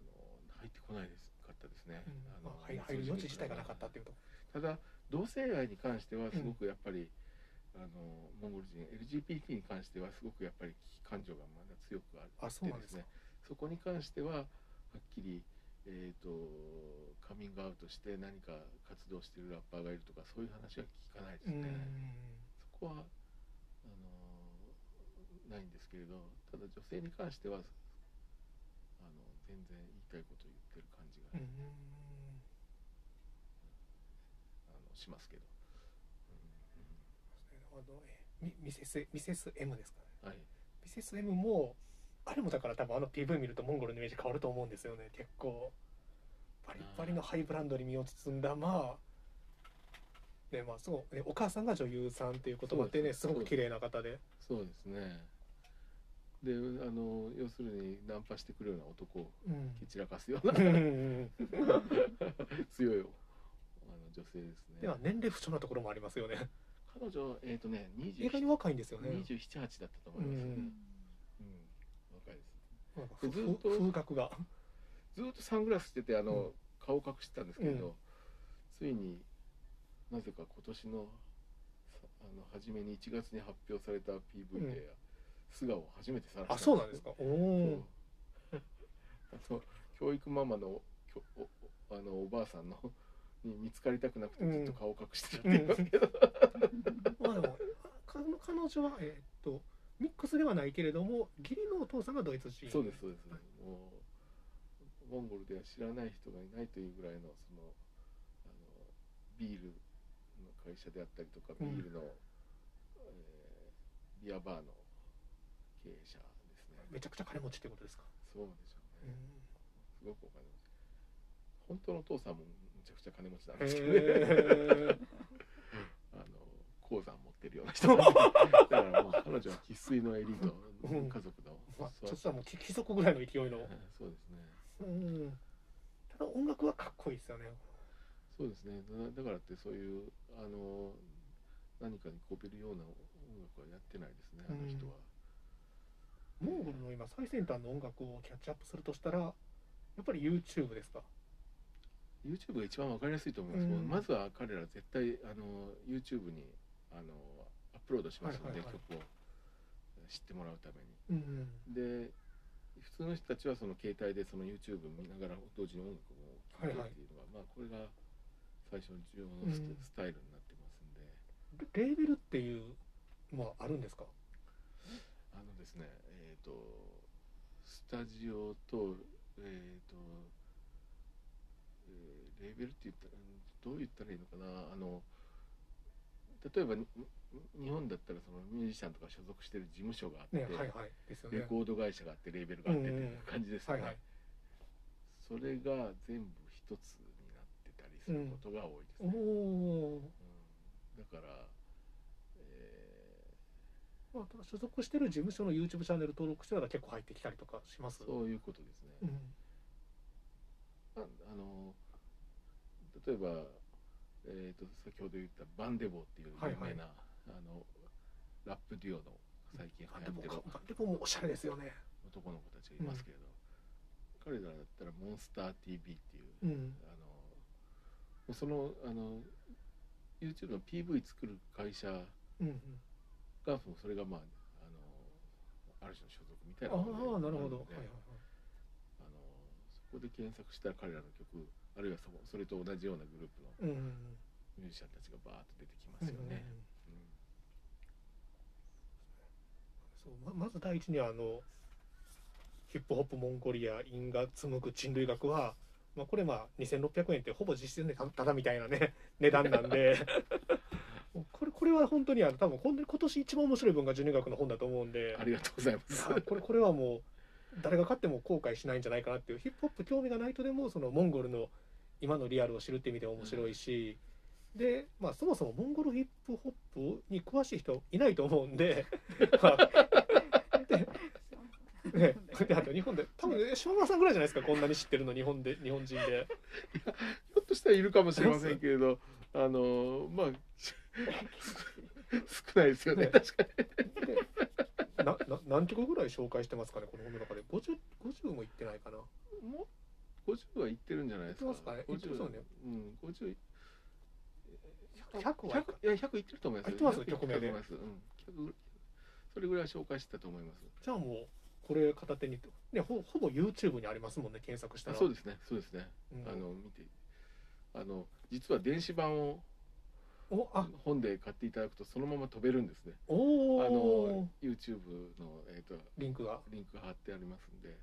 入ってこないですかったですね。まあ、あの入入る余地自体がなかったっていうと。ただ同性愛に関してはすごくやっぱり、あのモンゴル人 LGBT に関してはすごくやっぱり危機感情がまだ強くああそうなんですか。ねそこに関してははっきり、えー、とカミングアウトして何か活動してるラッパーがいるとかそういう話は聞かないですうん。ね、そこはあのないんですけれどただ女性に関してはあの全然言いたいことを言ってる感じが、うん。あのしますけど、あのえミミセスミセス M ですかね。うんはい。ミセス M もあれもだから多分あの PV 見るとモンゴルのイメージ変わると思うんですよね。結構バリバリのハイブランドに身を包んだまあねまあそうねお母さんが女優さんっていうこともあってねすすごく綺麗な方で。そうですね。であの要するにナンパしてくるような男をうん。蹴散らかすようなうん。強いあの女性ですね。では年齢不詳なところもありますよね。彼女えっ、とね意外に若いんですよね。278だったと思います、ううんん若いですなんかふずっと風格が。ずっとサングラスしててあの、うん。顔隠してたんですけど、うん。ついになぜか今年のさあの初めに1月に発表された PV で、うん。素顔を初めてさらした。あそうなんですか？おおそう。あと教育ママのきょおあのおばあさんのに見つかりたくなくてずっと顔を隠してるって言いますけど、まあでもか彼女はえーっとミックスではないけれども義理のお父さんがドイツ人。そうですそうです、はいもうモンゴルでは知らない人がいないというぐらいのそのあのビールの会社であったりとかビうん。ールの、えービアバーの経営者ですね。めちゃくちゃ金持ちってことですか、そうでしょううね、すごくお金持ち。本当のお父さんもむちゃくちゃ金持ちなんん、ですけどね、へ あの鉱山持ってるような人。だからもう彼女は生粋のエリート。うん。家族の、ーまあ、そうちょっとはもう貴貴族ぐらいの勢いの、そうですね。うん、ただ音楽はかっこいいですよね。そうですね。だだからってそういうあの何かにこびるような音楽はやってないですねあの人は、モンゴルの今最先端の音楽をキャッチアップするとしたらやっぱり YouTube ですか？YouTube が一番わかりやすいと思います、うん。まずは彼ら絶対あの YouTube にあのアップロードしますので、はいはいはい。曲を知ってもらうために。うんで普通の人たちはその携帯でその YouTube 見ながら同時に音楽を聴いてっていうのが、まあこれが最初の重要なス,、タイルになってますんで。レーベルっていうのはあるんですか？あのですねえっ、とスタジオとえっ、と、えーレベルって言ったらどう言ったらいいのかな？あの例えばに日本だったらそのミュージシャンとか所属してる事務所があって、ねはいはい。ね。レコード会社があってレーベルがあってっていう感じですよね、はいはい。それが全部一つになってたりすることが多いですおね、おうん。だから、えまあただ所属してる事務所の YouTube チャンネル登録してたら結構入ってきたりとかします？ーそういうことですね、うん。ああの例えば、えー、と先ほど言ったバンデボーっていう有名な、あのラップデュオの最近流行ってるバンデボもおしゃれですよね。男の子たちがいますけれど、彼らだったらモンスター TV っていう、うん。あのそのあの YouTube の PV 作る会社うんうん。それがまああのある種の所属みたいなあものであなるほど。のではいはい。あのそこで検索したら彼らの曲あるいはそそれと同じようなグループのミュージシャンたちがバーッと出てきまうんすよね。そうままず第一にあのヒップホップモンゴリア因が紡ぐ人類学は、まあ、これまあ2600円ってほぼ実質でたただみたいなね値段なんで。これこれは本当にあの多分今年一番面白い文化人類学の本だと思うんで。ありがとうございまいす。やこれこれはもう誰が買っても後悔しないんじゃないかなっていうヒップホップ興味がないとでもそのモンゴルの今のリアルを知るって意味で面白いし、で、まあ、そもそもモンゴルヒップホップに詳しい人いないと思うんで ね、であと日本で多分ね島村さんぐらいじゃないですかこんなに知ってるの日本で日本人でひょっとしたらいるかもしれませんけれど、あのまあ 少ないですよね。ね確かに。でなな何曲ぐらい紹介してますかねこの本の中で 50, 50もいってないかなもう50はいってるんじゃないですか。いってますか？ねいってそうね。うん、50 100は100いや100いってると思いますあいってます？100曲名で。うん。100それぐらいは紹介してたと思います。じゃあもうこれ片手にと？ねほほぼ YouTube にありますもんね検索したら。あそうですね、そうですね。うん。あの見て。あの実は電子版をおあ。本で買っていただくとそのまま飛べるんですね。おあのお YouTube のえっ、とリンクが。リンク貼ってありますんで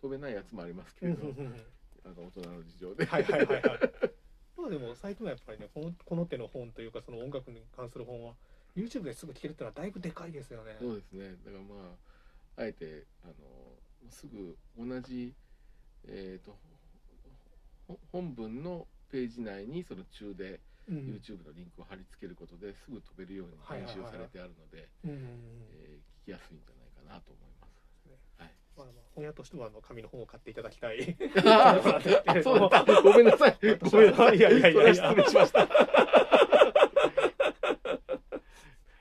飛べないやつもありますけうんれど、あの大人の事情で。はいはいはいはいまあでも最近はやっぱりねこのこの手の本というかその音楽に関する本は YouTube ですぐ聴けるってのはだいぶでかいですよねそうですね。だからまああえてあのすぐ同じえっ、とほ本文のページ内にその中でうん YouTube のリンクを貼り付けることですぐ飛べるように編集されてあるので、えー聞きやすいんじゃないかなと思います。まあまあ本屋としてはあの紙の本を買っていただきたいそうだった。ごめんなさい。ごめんなさい。いやいやいや失礼しました。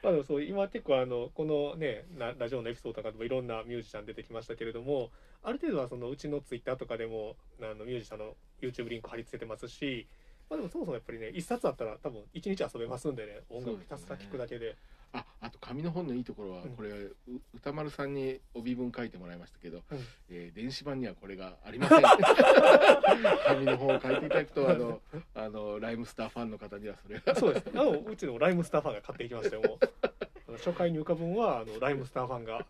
まあでもそう今結構あのこのねなラジオのエピソードとかでもいろんなミュージシャン出てきましたけれどもある程度はそのうちのツイッターとかでもあのミュージシャンの YouTube リンク貼り付けてますし、まあ、でもそもそもやっぱりね一冊あったら多分一日遊べますんでね音楽ひたすら聴くだけであ、あと紙の本のいいところは、うん。これう歌丸さんに帯文書いてもらいましたけど、うん。えー電子版にはこれがありません。紙の本を書いていただくとあの あのライムスターファンの方にはそれがそうです。あのうちのライムスターファンが買っていきましたよもう。初回入荷分はあのライムスターファンが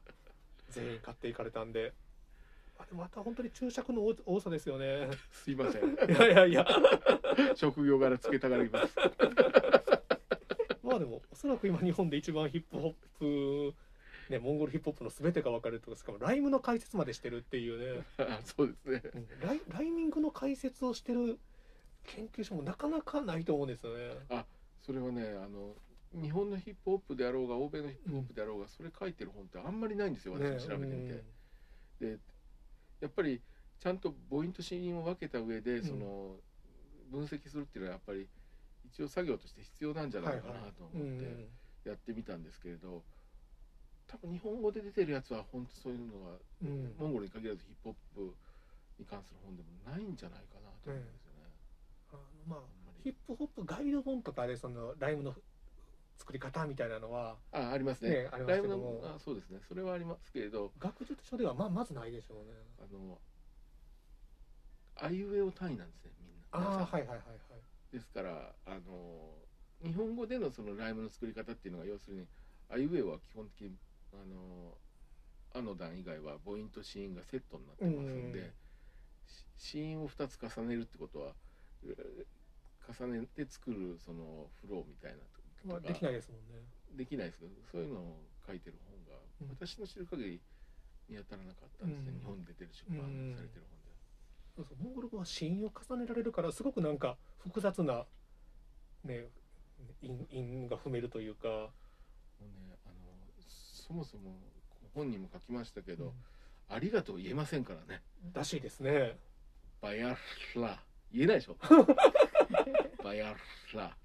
全員買っていかれたんで。あでもまた本当に注釈の多多さですよね。すいません。いやいやいや。職業柄つけたがります。まあでもおそらく今日本で一番ヒップホップねモンゴルヒップホップの全てが分かるとかしかもライムの解説までしてるっていうね、あ そうですね。うんライライミングの解説をしてる研究所もなかなかないと思うんですよね。それはねあの日本のヒップホップであろうが欧米のヒップホップであろうが、それ書いてる本ってあんまりないんですよ私も調べてみて。でやっぱりちゃんと母音と子音を分けた上でその、分析するっていうのはやっぱり一応作業として必要なんじゃないかなとうん思ってやってみたんですけれど、多分日本語で出てるやつは本当そういうのは、うんうんモンゴルに限らずヒップホップに関する本でもないんじゃないかなと思うんですよね。あのまあヒりップホップガイド本とかでそのライムの作り方みたいなのはあありますねねライブのあそうですねそれはありますけれど学術書ではまあまずないでしょうね。あのあいうえお単位なんですねみんな。ああはいはいはいはい。ですからあの日本語でのそのライムの作り方っていうのが要するにあいうえおは基本的にあのあの段以外は母音と子音がセットになってますんで、子音を2つ重ねるってことはえ重ねて作るそのフローみたいなとかまあできないですもんね。できないですけどそういうのを書いてる本が、うん。私の知る限り見当たらなかったんですね、うん。日本で出てる出版されてる本モンゴル語は子音を重ねられるからすごくなんか複雑なね韻韻が踏めるというか、もうねあのそもそも本人も書きましたけど、ありがとう言えませんからね。らしいですね。バヤッラ。言えないでしょ？バヤッラ。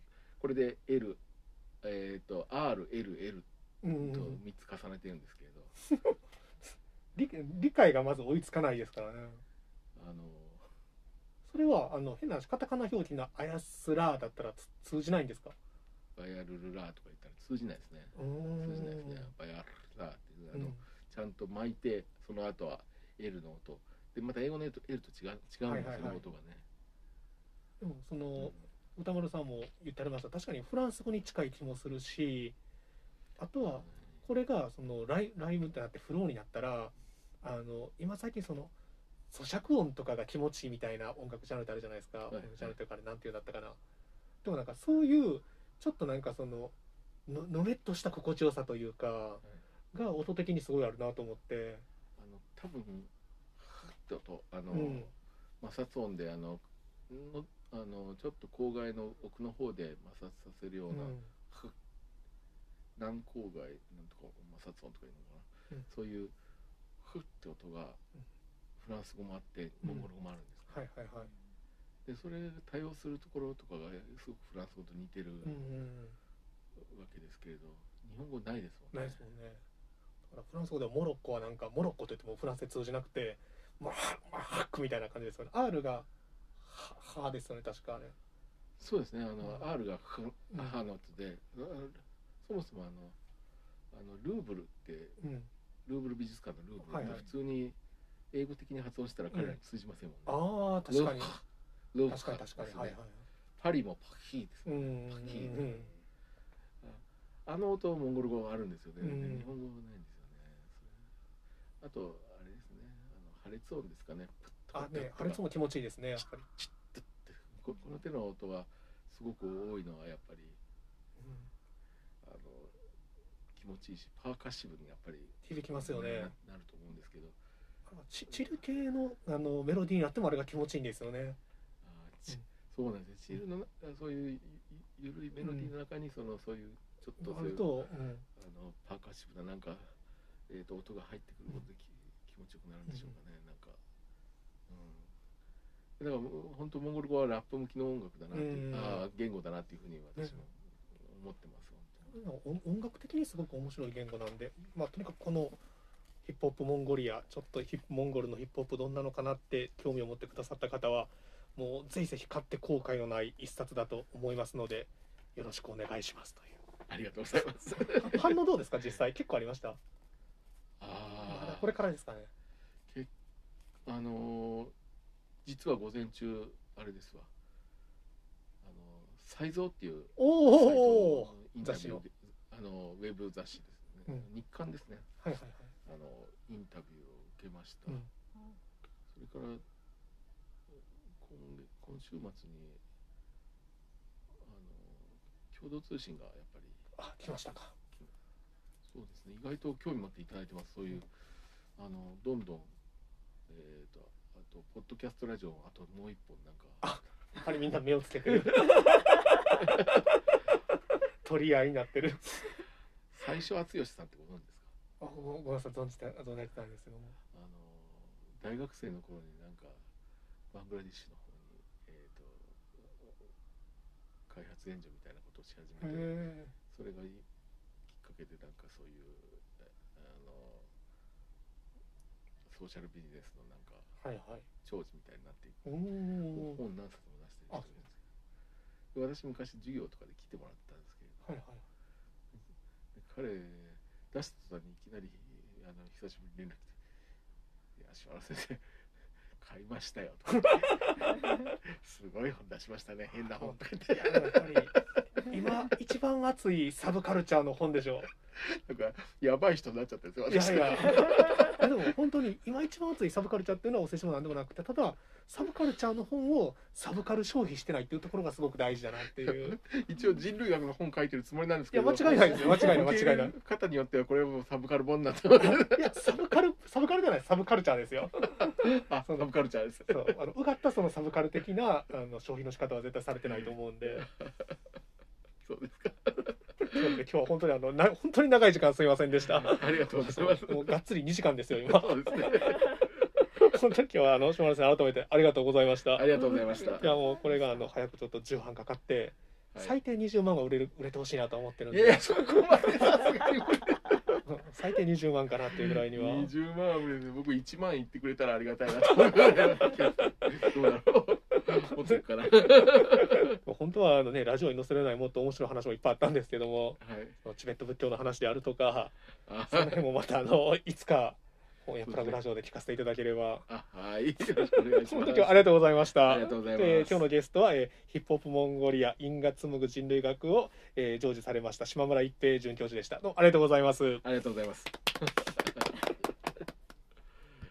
これで L えっ、と RLL うんと3つ重ねてるんですけれど、理理解がまず追いつかないですからね。あのそれはあの変な話カタカナ表記の「あやすら」だったらつ通じないんですか？バヤルルラとか言ったら通じないですね。通じないですね。バヤルラってあの、うん。ちゃんと巻いてその後は L の音。でまた英語の L と違う違うんですよ、はいはいはい。音がね、でもそうん。の歌丸さんも言ってありました。確かにフランス語に近い気もするしあとはこれがそのライライブってなってフローになったらあの今最近その咀嚼音とかが気持ちいいみたいな音楽ジャンルってあるじゃないですか、い。音楽ジャンルというかあれなんていうんだったかな。でもなんかそういうちょっとなんかそのののめっとした心地よさというかが音的にすごいあるなと思って。あの多分はっって音あの、うん。摩擦音であののあのちょっと郊外の奥の方で摩擦させるような、うん。ふ南郊外なんとか摩擦音とかいうのかな、うん。そういうふって音がフランス語もあってモンゴル語もあるんです、はいはいはい。でそれが対応するところとかがすごくフランス語と似てるわけですけれど日本語ないですもんね。ないですもんね。だからフランス語ではモロッコはなんかモロッコといってもフランスで通じなくてまあまあハックみたいな感じですよね。R がははですよね確かあれ。そうですね。あの、うん。R がふうん母の音で、あそもそもあのあのルーブルってうん。ルーブル美術館のルーブルはいはい。普通に英語的に発音したら彼らに通じませんもんね、ああ確かに。ルー確かに確かに。ですね。はいはい。パリもパヒーですね。うんうんパキーあの音モンゴル語があるんですよね、うん。日本語はないんですよね。それ。あとあれですね。あの破裂音ですかね。プッあね破裂も気持ちいいですねやっぱり。チッとって。ここの手の音はすごく多いのはやっぱりあの気持ちいいしパーカッシブにやっぱり響きますよね。ななると思うんですけどチチル系のあのメロディーになってもあれが気持ちいいんですよね。あーちそうなんですよ。チルのなそういうゆゆるいメロディーの中にそのそういうちょっとそういうあると、うん。あのパーカッシブななんか、えー、と音が入ってくることでき、気持ちよくなるんでしょうかね、なんか、うん、だから本当モンゴル語はラップ向きの音楽だなっていう、うんあー言語だなっていうふうに私も思ってます、本音音楽的にすごく面白い言語なんで、まあ、とにかくこのヒップホップモンゴリアちょっとヒップモンゴルのヒップホップどんなのかなって興味を持ってくださった方はもうぜひぜひ買って後悔のない一冊だと思いますのでよろしくお願いしますという。当ありがとうございます。反応どうですか実際？結構ありました？まああだこれからですかね。あのー実は午前中あれですわ。あの才蔵っていうおおのインタビューであのウェブ雑誌ですね、うん。日刊ですね。はいはいはいあのインタビューを受けました、うん。それから今月今週末にあの共同通信がやっぱりあ来ましたか。そうですね。意外と興味持っていただいてます。そういうあのどんどんえっ、とあとポッドキャストラジオあともう一本なんか。やはりみんな目をつけてる。取り合いになってる。最初敦義さんってご存知ですか？あごごめんなさい存じて存じてたんですけども。あの大学生の頃になんかバングラディッシュの方に、えー、と開発援助みたいなことをし始めてそれがいきっかけでなんかそういうえあのソーシャルビジネスのなんかはいはい。長寿みたいになっていく本何冊も出してる人ですけどで私昔授業とかで来てもらったんですけれどはいはい。で彼出した途端にいきなりあの久しぶりに連絡来て「いや島原先生買いましたよ」と。すごい本出しましたね変な本」とか言って。今一番熱いサブカルチャーの本でしょ。なんかやばい人になっちゃったんですよ。いや私いや。でも本当に今一番熱いサブカルチャーっていうのはお世辞もなんでもなくてただサブカルチャーの本をサブカル消費してないっていうところがすごく大事だなっていう。一応人類学の本書いてるつもりなんですいやけど間違いないですよ。間違いない間違いない。方によってはこれもサブカル本になっていやサブカルサブカルじゃないサブカルチャーですよ。あサブカルチャーです。そうあのうがったそのサブカル的なあの消費の仕方は絶対されてないと思うんで。そうですか。今日は本当にあのな本当に長い時間すみませんでした。ありがとうございます。もうがっつり2時間ですよ今。そうですね本当に今日はあの島田さん改めてありがとうございました。ありがとうございました。いやもうこれがあの早くちょっと重版かかって、はい。最低20万は売れる売れてほしいなと思ってるんいで。やいやそこまでさすがにうん最低20万かなっていうぐらいには。20万は無理で僕1万言ってくれたらありがたいなと思う。どうだろう。持ってるかな本当はあのねラジオに載せれないもっと面白い話もいっぱいあったんですけども。はい。チベット仏教の話であるとかあその辺もまたあのいつか本屋プラグラジオで聞かせていただければ。あはい。よろしくお願いしそのます。時はありがとうございました。ありがとうございます。で今日のゲストは、えーヒップホップモンゴリア因果紡ぐ人類学を、えー、成就されました島村一平准教授でした。どうもありがとうございます。ありがとうございます